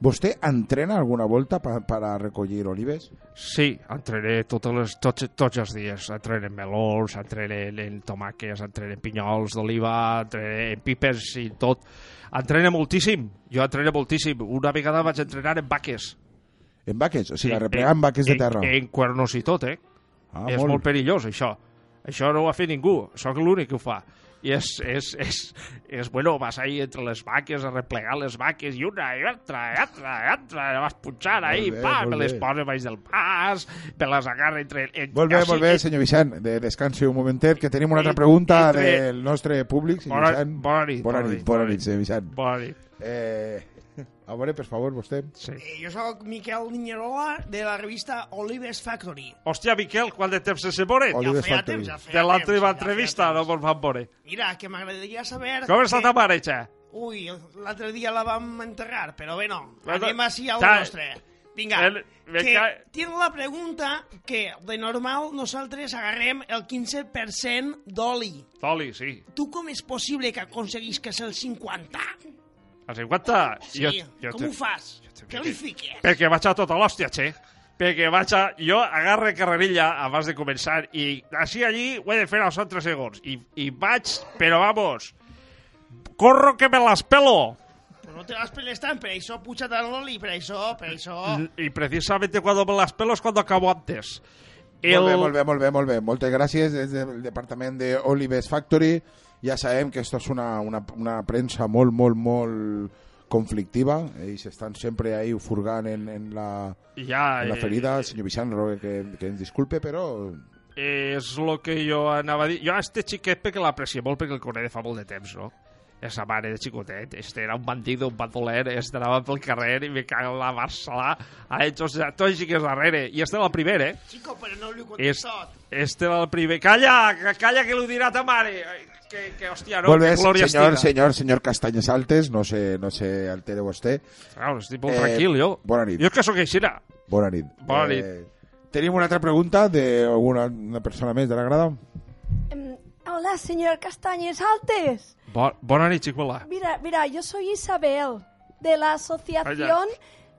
vostè entrena alguna volta per pa, a recollir olives? Sí, entrené totes les, tots, tots els dies. Entrené melons, entrené en tomàquets, entrené en pinyols d'oliva, entrené en pipes i tot. Entrené moltíssim. Jo entrené moltíssim. Una vegada vaig entrenar en vaques. En vaques? O sigui, a replegar en vaques de en, terra. En cuernos i tot, eh? Ah, és molt. molt perillós, això. Això no ho ha fet ningú. Sóc l'únic que ho fa. I és, és, és, és, bueno, vas ahí entre les vaques a replegar les vaques i una i altra i altra i altra, i vas punxant ahí, bé, pa, me les posa baix del pas, me les agarra entre... En, Molt bé, molt bé, senyor Vicent. De, descansi un momentet, que tenim una altra pregunta entre- del nostre públic, senyor Bona- Vicent. bona nit, Bona bona nit, nit, bona bona nit, senyor Vicent. Bona nit. Eh, a veure, per favor, vostè. Sí. Eh, jo sóc Miquel Niñerola de la revista Olives Factory. Hòstia, Miquel, quant de temps sense veure? Olives feia Factory. temps, ja feia De l'altra ja entrevista no ens vam veure. Mira, que m'agradaria saber... Com està que- ta mare, xa? Ui, l'altre dia la vam enterrar, però bé, no. Bueno, Anem així al ta- nostre. Vinga, El- que ca- tinc la pregunta que de normal nosaltres agarrem el 15% d'oli. Toli, sí. Tu com és possible que aconseguis que és el 50? A 50? Sí, com ho fas? Què li fiques? Perquè vaig a tota l'hòstia, che. Perquè vaig a... Jo agarre carrerilla abans de començar i així allí ho he de fer als 3 segons. I, I vaig, però vamos, corro que me las pelo. No te les peles tant, per això puja tant l'oli, per això, per això... Y precisamente cuando me las pelo es cuando acabo antes. Molt bé, molt bé, molt bé, molt bé. Moltes gràcies des del departament de Olives Factory. Ja sabem que esto és una, una, una premsa molt, molt, molt conflictiva. Ells estan sempre ahí furgant en, en, la, Ja, en la eh, ferida. Senyor Vicent, que, que ens disculpe, però... És el que jo anava a dir. Jo a este xiquet perquè l'aprecio molt perquè el conec de fa molt de temps, no? Esa mare de xicotet, este era un bandido, un bandoler, este anava pel carrer i me cago en la Barcelà, ha hecho o sea, tot així que és darrere. I este era el primer, eh? Chico, però no li ho És, contestat. este era el primer. Calla, que- calla que l'ho dirà ta mare. Que, que hòstia, no? glòria senyor, estiga. senyor, senyor Castanyes Altes, no se, no se altere vostè. Claro, estic molt Eh, tranquil, jo. bona nit. Jo és que sóc aixina. Bona nit. Bona nit. Eh, tenim una altra pregunta d'alguna una persona més de la grada? Em, hola, señor Castañes Altes. Bo, bona nit. Mira, mira, yo soy Isabel, de la Asociación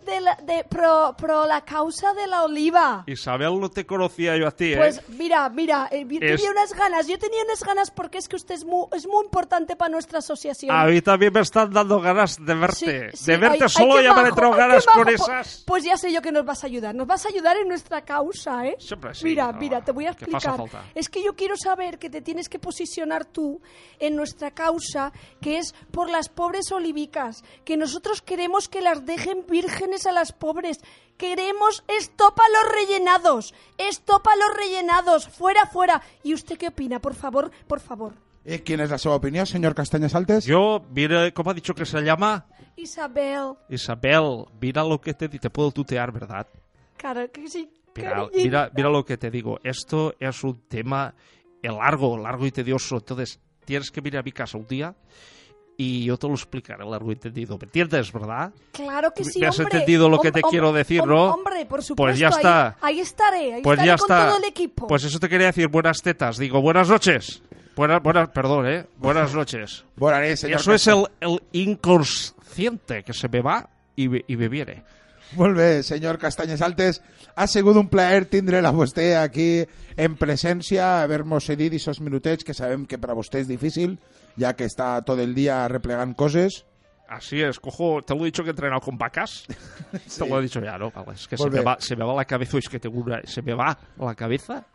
de la, de, pro, pro la causa de la oliva. Isabel, no te conocía yo a ti, ¿eh? Pues mira, mira, eh, yo Es- tenía unas ganas, yo tenía unas ganas porque es que usted es muy, es muy importante para nuestra asociación. A mí también me están dando ganas de verte. Sí, de verte solo ya me entrado ay, qué ganas con Pu- esas. Pues ya sé yo que nos vas a ayudar. Nos vas a ayudar en nuestra causa, ¿eh? Siempre sí, Mira, no, mira, te voy a explicar. Es que yo quiero saber que te tienes que posicionar tú en nuestra causa, que es por las pobres olivicas, que nosotros queremos que las dejen a las pobres. Queremos estopa los rellenados, estopa los rellenados, fuera, fuera. ¿Y usted qué opina? Por favor, por favor. ¿Y quién es la su opinión, señor Castañas Altes? Yo, mira, ¿cómo ha dicho que se llama? Isabel, Isabel, mira lo que te di- Te puedo tutear, ¿verdad? cara, que sí. Mira, mira, mira lo que te digo. Esto es un tema eh, largo, largo y tedioso. Entonces, tienes que venir a mi casa un día y yo te lo explicaré largo y tendido. ¿Me entiendes, verdad? Claro que sí, ¿Me has hombre. entendido lo que te quiero decir, hom- no? Hombre, por supuesto. Pues ya ahí- está. Ahí, estaré, ahí Pues estaré ya con está. todo el equipo. Pues eso te quería decir, buenas tetas. Digo, buenas noches. Buenas, buenas, perdón, ¿eh? Buenas noches. Buenas noches, señor Eso es el, el inconsciente que se me va y me, y me viene. Molt bé, senyor Castanyes Altes. Ha sigut un plaer tindre la vostè aquí en presència, haver-nos cedit esos minutets que sabem que per a vostè és difícil, ja que està tot el dia replegant coses. Así es, cojo, te lo he dicho que he entrenado con vacas. Te lo he dicho ya, ¿no? Vale, es que se Molt me, va, se me va la cabeza, es que tengo una, se me va la cabeza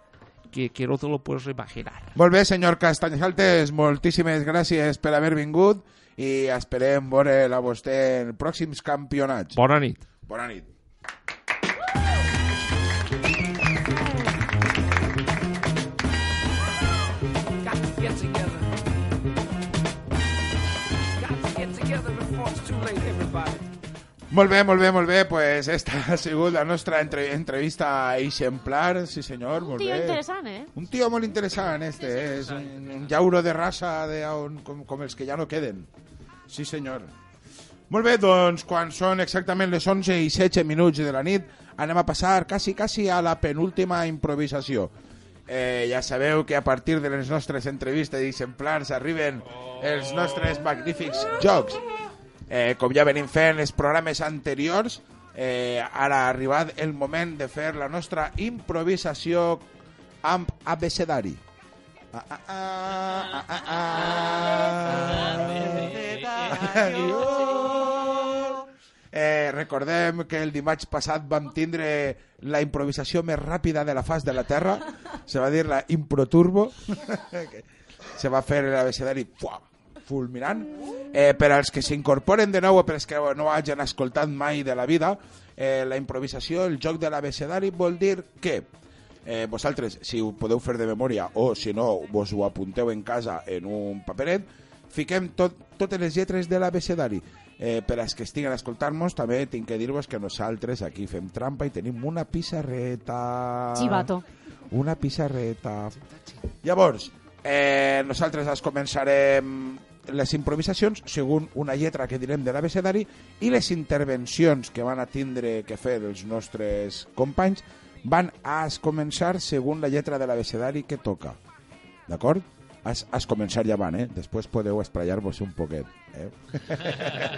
que, que no te lo puedes imaginar. Molt bé, senyor Castanyes Altes, moltíssimes gràcies per haver vingut i esperem veure la vostè en pròxims campionats. Bona nit. Bona nit. Molt bé, molt bé, molt bé. Pues esta ha sigut la nostra entre entrevista exemplar, sí senyor, Un molt tio bé. interessant, eh? Un tio molt interessant, este. eh? és un, un llauro de raça de, on, com, com els que ja no queden. Sí senyor. Molt bé, doncs quan són exactament les 11 i 16 minuts de la nit anem a passar quasi, quasi a la penúltima improvisació. Eh, ja sabeu que a partir de les nostres entrevistes exemplars arriben els nostres magnífics jocs. Eh, com ja venim fent els programes anteriors, eh, ara ha arribat el moment de fer la nostra improvisació amb abecedari. Ah, ah, ah. Eh, recordem que el dimarts passat vam tindre la improvisació més ràpida de la fas de la Terra, se va dir la Improturbo, se va fer l'abecedari fulminant. Eh, per als que s'incorporen de nou, per als que no hagin escoltat mai de la vida, eh, la improvisació, el joc de l'abecedari vol dir que eh, vosaltres, si ho podeu fer de memòria o si no, vos ho apunteu en casa en un paperet, fiquem tot, totes les lletres de l'abecedari. Eh, per als que estiguen escoltant-nos, també tinc que dir-vos que nosaltres aquí fem trampa i tenim una pissarreta. Chivato. Una pissarreta. Llavors, eh, nosaltres es començarem les improvisacions segons una lletra que direm de l'abecedari i les intervencions que van a tindre que fer els nostres companys van a començar segons la lletra de l'abecedari que toca. D'acord? Has, has començar ja van, eh? Després podeu espraiar-vos un poquet. Eh?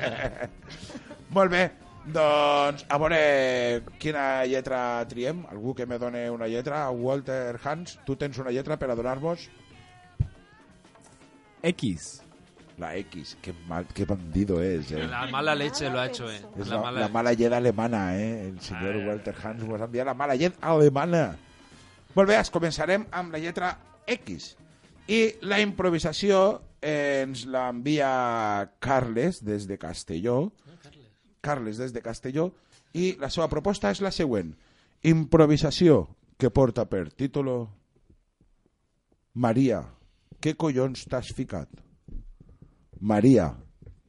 Molt bé, doncs a veure quina lletra triem. Algú que me done una lletra. Walter Hans, tu tens una lletra per a donar-vos? X. La X, qué, mal, qué bandido es, eh. La mala leche lo ha hecho, eh. Es La la, mala- la mala llet alemana, eh? El senyor Walter Hans ens envia la mala llet alemana. Molt bé, es començarem amb la lletra X. I la improvisació eh, ens l'envia Carles des de Castelló. Carles des de Castelló. I la seva proposta és la següent. Improvisació que porta per títol Maria, què collons t'has ficat? Maria,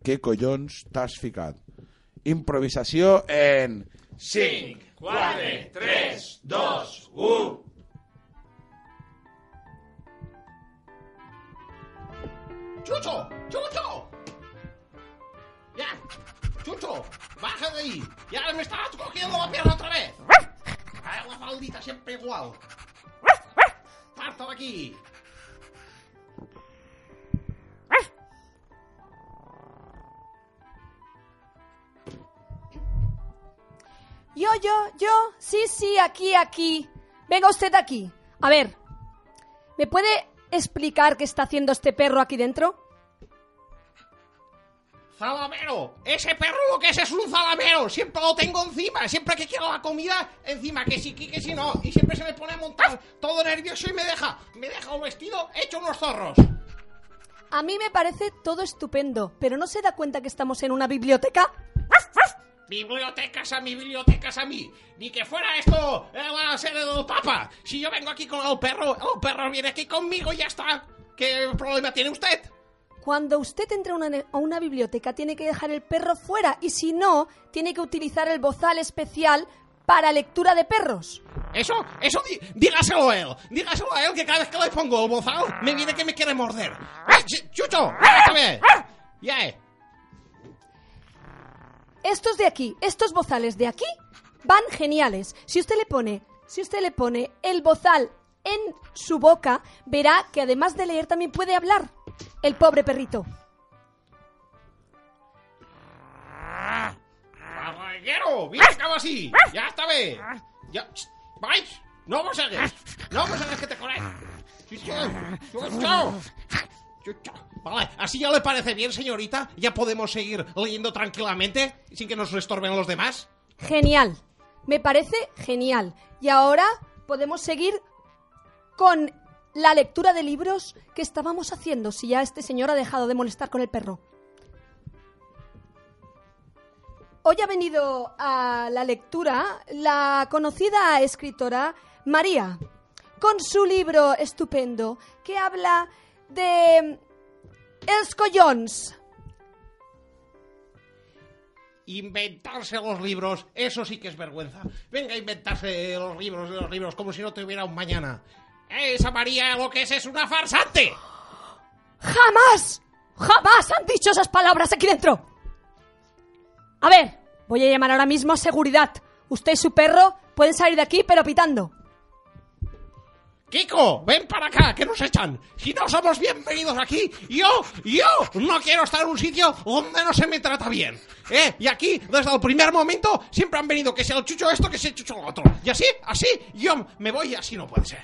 què collons t'has ficat? Improvisació en 5, 4, 3, 2, 1. ¡Chucho! ¡Chucho! ¡Ya! ¡Chucho! ¡Baja de ahí! ¡Ya me estás cogiendo la pierna otra vez! ¡Ay, la maldita siempre igual! ¡Parta de aquí! Yo, yo. Sí, sí, aquí, aquí. Venga usted aquí. A ver, ¿me puede explicar qué está haciendo este perro aquí dentro? ¡Zalamero! Ese perro lo que es es un zalamero. Siempre lo tengo encima. Siempre que quiero la comida, encima. Que sí, que, que sí, no. Y siempre se me pone a montar todo nervioso y me deja. Me deja el vestido hecho unos zorros. A mí me parece todo estupendo, pero ¿no se da cuenta que estamos en una biblioteca? Bibliotecas a mí, bibliotecas a mí. Ni que fuera esto eh, la sede del Papa. Si yo vengo aquí con el perro, el perro viene aquí conmigo y ya está. ¿Qué problema tiene usted? Cuando usted entra a una, a una biblioteca tiene que dejar el perro fuera y si no, tiene que utilizar el bozal especial para lectura de perros. Eso, eso, di- dígaselo a él. Dígaselo a él que cada vez que le pongo el bozal me viene que me quiere morder. ¡Eh, Ch- ¡Chucho! ¡Déjame! ¡Ya! eh. Estos de aquí, estos bozales de aquí, van geniales. Si usted le pone, si usted le pone el bozal en su boca, verá que además de leer también puede hablar. El pobre perrito. ¡Barraguero! ¡Mira, acaba así! ¡Ya está bien! ¡Ya! ¡Vais! ¡No vos! ¡No vos que te. ¡Chucho! Vale, ¿así ya le parece bien, señorita? ¿Ya podemos seguir leyendo tranquilamente sin que nos estorben los demás? Genial. Me parece genial. Y ahora podemos seguir con la lectura de libros que estábamos haciendo, si ya este señor ha dejado de molestar con el perro. Hoy ha venido a la lectura la conocida escritora María, con su libro estupendo que habla de Els collons. Inventarse los libros, eso sí que es vergüenza. Venga a inventarse los libros, los libros, como si no tuviera un mañana. Esa María lo que es es una farsante. ¡Jamás! ¡Jamás han dicho esas palabras aquí dentro! A ver, voy a llamar ahora mismo a seguridad. Usted y su perro pueden salir de aquí, pero pitando. Kiko, ven para acá, que nos echan. Si no somos bienvenidos aquí, yo, yo no quiero estar en un sitio donde no se me trata bien. ¿Eh? Y aquí, desde el primer momento, siempre han venido que sea el chucho esto, que sea el chucho lo otro. Y así, así, yo me voy y así no puede ser.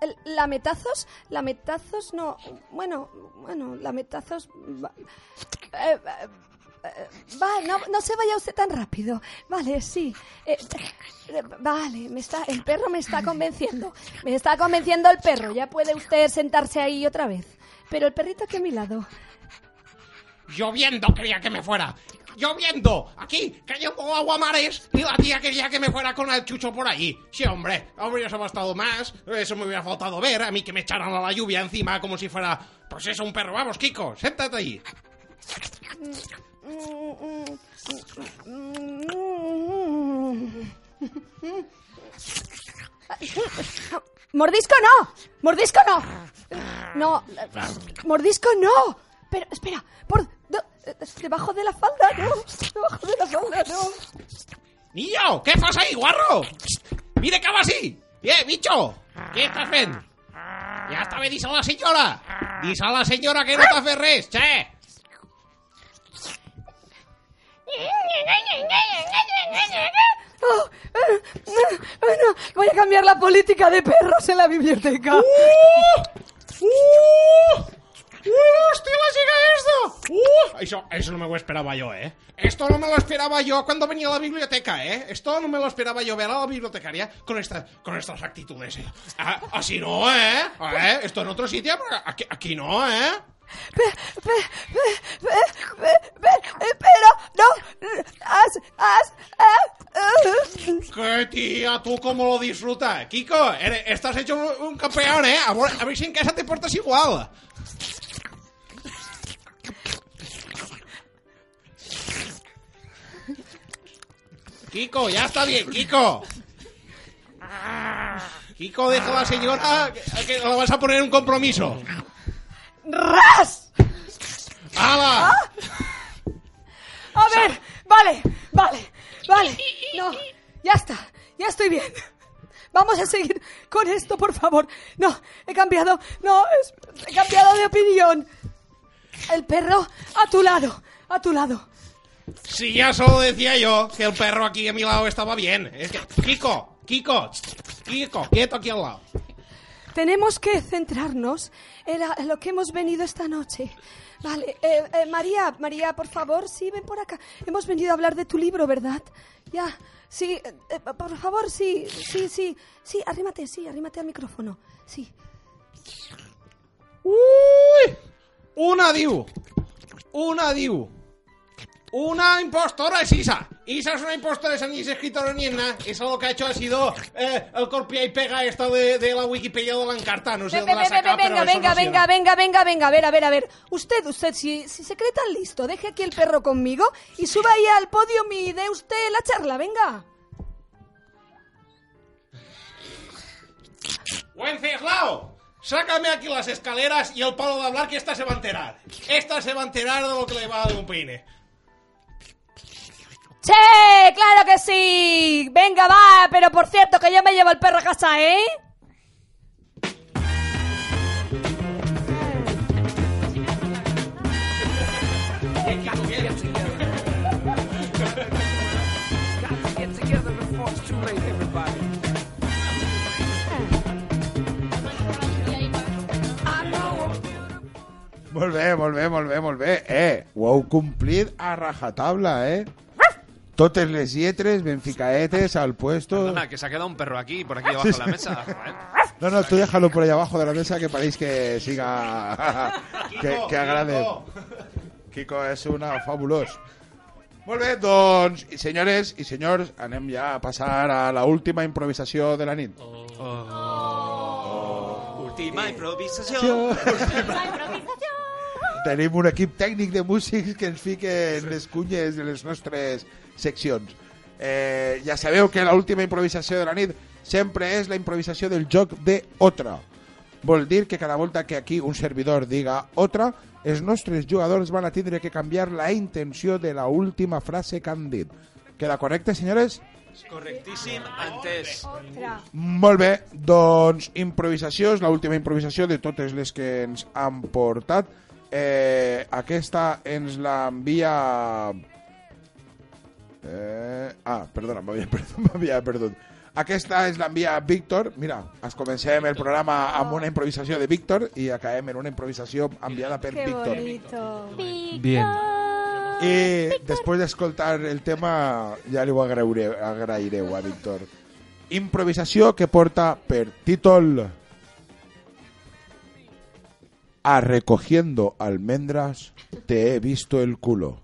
El- ¿Lametazos? ¿Lametazos? No. Bueno, bueno, lametazos. eh, eh, va, no, se vaya usted tan rápido. Vale, sí. Eh, eh, vale, me está, el perro me está convenciendo. Me está convenciendo el perro. Ya puede usted sentarse ahí otra vez. Pero el perrito aquí a mi lado. Lloviendo quería que me fuera. Lloviendo. Aquí, cayendo agua mares. Y la tía quería que me fuera con el chucho por ahí. Sí, hombre. Habrías bastado más. Eso me hubiera faltado ver. A mí que me echaran a la lluvia encima como si fuera... Pues eso, un perro. Vamos, Kiko, siéntate ahí. ¡Mordisco no! ¡Mordisco no! No, mordisco no. Pero espera, por debajo de la falda, no. Debajo de la falda, no. Niño, ¿qué pasa ahí, guarro? Mire va así. Eh, bicho, ¿qué estás fent? Ja està bé, dis a la senyora. Dis a la senyora que no t'ha fet res, che. Oh, eh, eh, voy a cambiar la política de perros en la biblioteca. ¡Hostia, la llega esto! ¡Uh! Eso, eso no me lo esperaba yo, ¿eh? Esto no me lo esperaba yo cuando venía a la biblioteca, ¿eh? Esto no me lo esperaba yo ver a la bibliotecaria con, esta, con estas actitudes. ¿eh? Ah, así no, ¿eh? ¿Eh? Esto en otro sitio, pero aquí, aquí no, ¿eh? Pero, no, has, has, eh, ¡Qué tía! ¿Tú cómo lo disfrutas? Kiko, eres- estás hecho un, un campeón, ¿eh? A ver, a ver si en casa te portas igual. Kiko, ya está bien, Kiko. Kiko, deja a la señora que, que la vas a poner en un compromiso. ¡Ras! ¡Hala! A ver, vale, vale, vale. No, ya está, ya estoy bien. Vamos a seguir con esto, por favor. No, he cambiado, no, he cambiado de opinión. El perro a tu lado, a tu lado. Si ya solo decía yo que el perro aquí a mi lado estaba bien. Es que, Kiko, Kiko, Kiko, quieto aquí al lado. Tenemos que centrarnos en, la- en lo que hemos venido esta noche. Vale, eh, eh, María, María, por favor, sí, ven por acá. Hemos venido a hablar de tu libro, ¿verdad? Ya, sí, eh, eh, por favor, sí, sí, sí, sí, arrímate, sí, arrímate al micrófono, sí. Uy, una diu, una diu, una impostora es Isa. Isa es una impostora, esa ni es escritora ni es nada. Eso lo que ha hecho ha sido eh, el copia y pega esta de, de la Wikipedia de la encarta. No sé dónde la pero venga, venga, venga, venga, venga, venga, a ver, a ver, a ver. Usted, usted, si, si se cree tan listo, deje aquí el perro conmigo y suba ahí al podio y dé usted la charla, venga. Wenceslao, sácame aquí las escaleras y el palo de hablar que esta se va a enterar. Esta se va a enterar de lo que le va a dar un peine. ¡Sí! ¡Claro que sí! Venga, va, pero por cierto, que yo me llevo el perro a casa, ¿eh? Molt bé, molt bé. Eh, ho heu a rajatabla, eh? Totes les lletres ben ficaetes al puesto. Perdona, que se ha quedado un perro aquí, por aquí debajo Sí, de la mesa. No, no, tú déjalo por ahí abajo de la mesa que paréis que siga... que, que agrade. Kiko és una fabulós. Molt bé, doncs, i senyores i senyors, anem ja a passar a la última improvisació de la nit. Última improvisación. Tenim un equip tècnic de músics que ens fiquen les cunyes de les nostres seccions. Eh, ja sabeu que l'última improvisació de la nit sempre és la improvisació del joc de Otra. Vol dir que cada volta que aquí un servidor diga Otra, els nostres jugadors van a tindre que canviar la intenció de la última frase que han dit. Queda correcte, senyores? Correctíssim, antes. Molt bé, doncs improvisació és l'última improvisació de totes les que ens han portat. Eh, aquesta ens l'envia... Eh, ah, perdona, m'havia perdut, perdut. Aquesta és l'envia Víctor. Mira, es comencem el programa amb una improvisació de Víctor i acabem en una improvisació enviada per Qué Víctor. bonito. Bien. I després d'escoltar el tema ja li ho agrairé, agraireu a Víctor. Improvisació que porta per títol A recogiendo almendras te he visto el culo.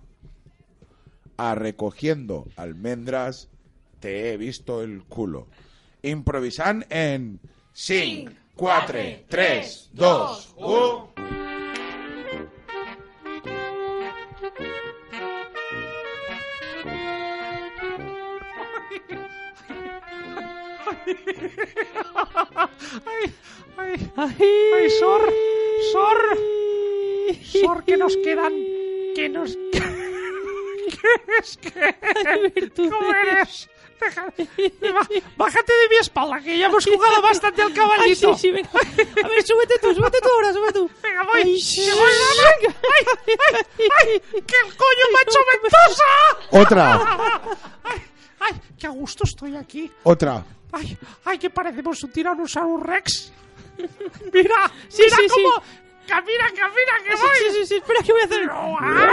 A recogiendo almendras te he visto el culo. Improvisant en 5, 4, 3, 2, 1... Ay, ay, ay, Sor, Sor, Sor, que nos quedan, que nos... ¿Qué es que? ¿Cómo eres? Deja- bájate de mi espalda, que ya hemos jugado bastante al caballito. Ay, sí, sí, venga. A ver, súbete tú, súbete tú ahora, súbete tú. Venga, voy. Ay, que sí. voy. ¡Ay, ay, ay! ¡Que el coño hecho ventosa! Otra. ¡Ay, ay! ¡Qué a gusto estoy aquí! Otra. ¡Ay, ay! que parecemos un Tyrannosaurus Rex! ¡Mira! Sí, ¡Mira sí, sí. cómo! ¡Camina, camina, que Sí, voy! sí, sí, sí, espera, que voy a hacer. No, ay,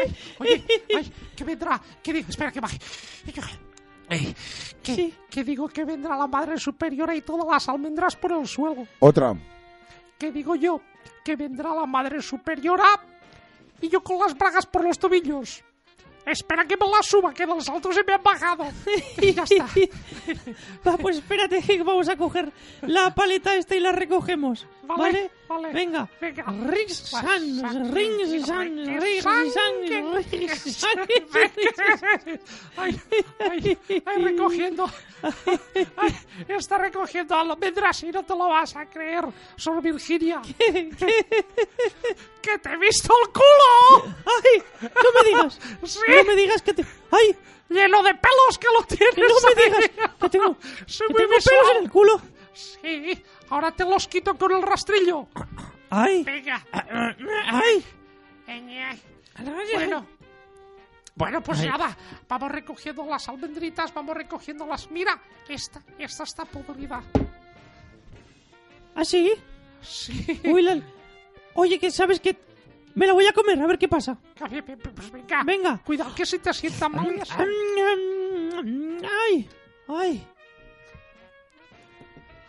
ay, Oye, ay, que vendrá, que digo, espera que baje. Eh, que, que digo que vendrá la madre superiora y todas las almendras por el suelo. Otra. Que digo yo, que vendrá la madre superiora y yo con las bragas por los tobillos. Espera que me las suba, que los altos se me han bajado. Y ya está. Va, pues espérate, que vamos a coger la paleta esta y la recogemos. ¿Vale? Vale. Venga. Venga. Rix, san, rings, san, rings, san, rings, san. Ay, ay, ay, recogiendo. Ay, está recogiendo almendras y no te lo vas a creer. Sor Virginia. ¡Que te he visto el culo! ¡Ay! ¡No me digas! Sí. ¡No me digas que te... ¡Ay! Lleno de pelos que lo tienes. ¡Que no me digas! ¡Que tengo, que tengo pelos en el culo! Sí, ahora te los quito con el rastrillo. ¡Ay! Venga. ¡Ay! Bueno. Bueno, pues Ay. nada, vamos recogiendo las almendritas, vamos recogiendo las... Mira, esta, esta está podrida. ¿Ah, sí? Sí. Uy, la- Oye, que sabes que me la voy a comer, a ver qué pasa. Pues venga. Venga. Cuidado que si te sienta mal y eso. Ay, ay.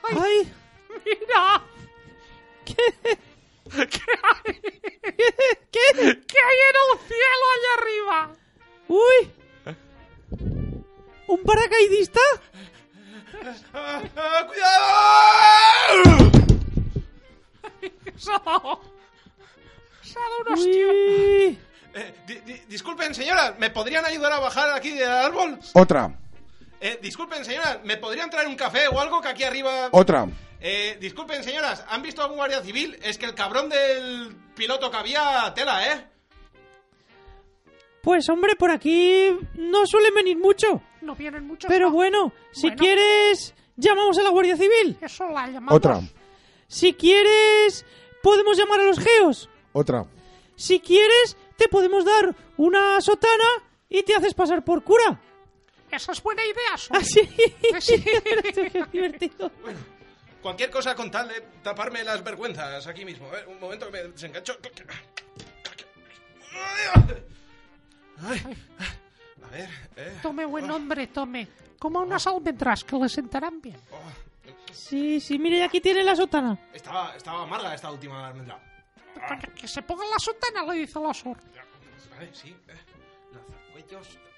Ay. Mira. ¿Qué? ¿Qué hay? ¿Qué? ¿Qué hay en el cielo allá arriba? Uy. ¿Un paracaidista? ¡Cuidado! Se ha dado. Se ha dado un. Uy. Eh, di- di- disculpen, señora, ¿me podrían ayudar a bajar aquí del árbol? Otra, Eh, disculpen, señora, ¿me podrían traer un café o algo que aquí arriba... otra. Eh, disculpen, señoras, ¿han visto algún guardia civil? Es que el cabrón del piloto que había tela, ¿eh? Pues hombre, por aquí no suelen venir mucho. No vienen muchos. Pero no. bueno, si Bueno. quieres, llamamos a la Guardia Civil. Eso la llamamos. Otra, Si quieres, podemos llamar a los geos. otra. Si quieres, te podemos dar una sotana y te haces pasar por cura. Esa es buena idea. Así. Sí. Qué divertido. Cualquier cosa con tal de taparme las vergüenzas aquí mismo. A ver, un momento que me desengancho. Ay, a ver, eh. Tome, buen hombre, tome. Coma unas almendras que le sentarán bien. Sí, sí, mire, aquí tiene la sotana. Estaba, estaba amarga esta última almendra. Que se ponga la sotana, le dice la Sor. Vale, sí. Eh. Lanzacuellos.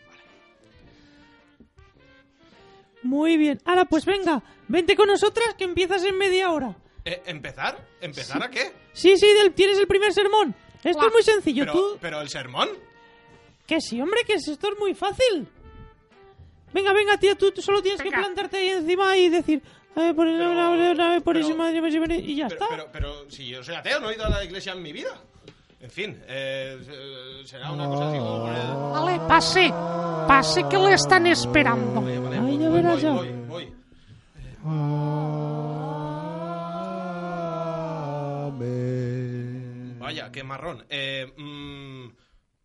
Muy bien. Ahora, pues venga, vente con nosotras que empiezas en media hora. Eh, ¿Empezar? ¿Empezar a qué? Sí, sí, del- tienes el primer sermón. Esto es muy sencillo. Pero, Tú, pero el sermón. que sí, hombre, que esto es muy fácil. Venga, venga, tía, tú, tú solo tienes que plantarte ahí encima y decir, eh, por Pero- por pero- encima, encima, y ya Pero, está. pero, pero si yo soy ateo, no he ido a la iglesia en mi vida. En fin, eh, será una cosa así como por el... Vale, pase. Pase que le están esperando. Ay, ya Voy, verás voy, ya. voy, voy. Vaya, qué marrón. Eh, mm,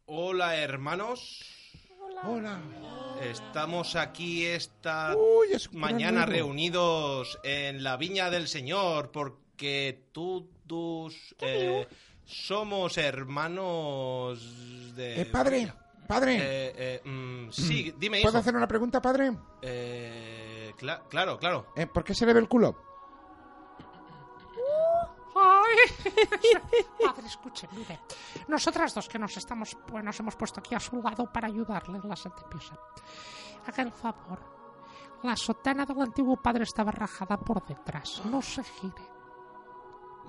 hola, hermanos. Hola. Estamos aquí esta Uy, es un mañana reunidos en la viña del Señor porque todos eh, somos hermanos de... Eh, padre, padre. Eh, eh, mm, sí, dime ¿Puedo hijo. hacer una pregunta, padre? Eh, cla- claro, claro. Eh, ¿Por qué se le ve el culo? Ay. Padre, escuche, mire. Nosotras dos que nos estamos, pues nos hemos puesto aquí a su lado para ayudarle en la Santa Piosa. Haga el favor. La sotana del antiguo padre estaba rajada por detrás. No se gire.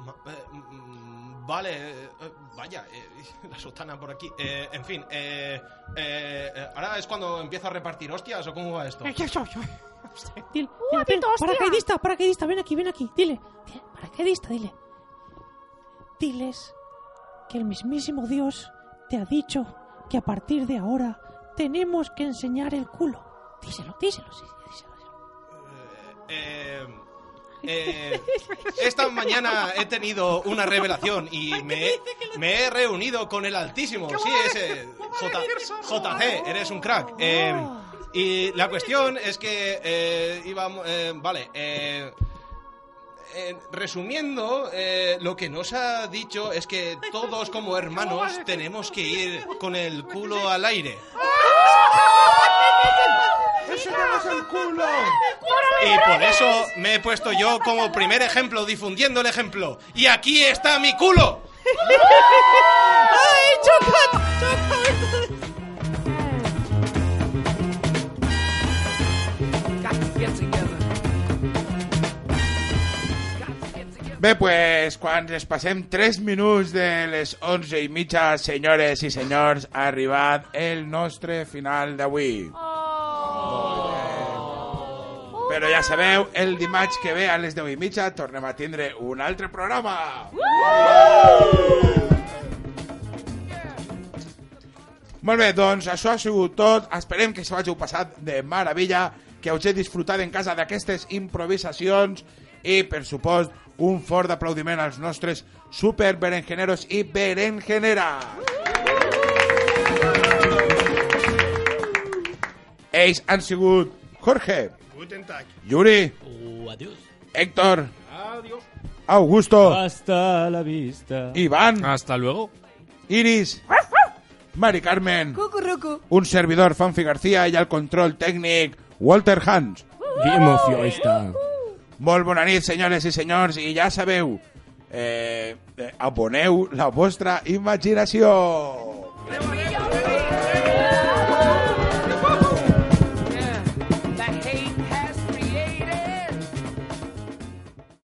Ma- eh, mm, vale, eh, eh, vaya, eh, la sotana por aquí. Eh, en fin, eh, eh, ahora es cuando empiezo a repartir hostias o cómo va esto. Eh, yo, yo. Dile, dile, ven, paracaidista, paracaidista, ven aquí, ven aquí, dile. Dile, Paracaidista, dile. Diles que el mismísimo Dios te ha dicho que a partir de ahora tenemos que enseñar el culo. Díselo, díselo, sí, díselo. Eh, eh, esta mañana he tenido una revelación y me, he- me he reunido con el Altísimo. Sí, ese J- JC, eres un crack. Eh, y la cuestión es que eh, íbamos, eh, vale. resumiendo, lo que nos ha dicho es que todos como hermanos tenemos que ir con el culo al aire. ¡Ese no es el culo! Y por eso me he puesto yo como primer ejemplo, difundiendo el ejemplo. Y aquí está mi culo. ¡Ay! ¡Choca! Bé, pues, quan es passem 3 minuts de les 11 i mitja, senyores i senyors, ha arribat el nostre final d'avui. Però ja sabeu, el dimarts que ve a les 10 i mitja tornem a tindre un altre programa. Uh! Molt bé, doncs això ha sigut tot. Esperem que s'ho hàgiu passat de meravella, que us he disfrutat en casa d'aquestes improvisacions i, per supost, un fort aplaudiment als nostres superberengeneros i berengeneras. Uh! Ells han sigut Jorge, Guten Tag. Yuri, Uh, adiós. Héctor, Adiós. Augusto, Hasta la vista. Iván, Hasta luego. Iris, Mari Carmen, Cucurucu. un servidor Fanfi García i al control tècnic Walter Hans. Que emoció està. Molt bona nit, senyores i senyors, i ja sabeu, eh, eh, aboneu la vostra imaginació. Adéu,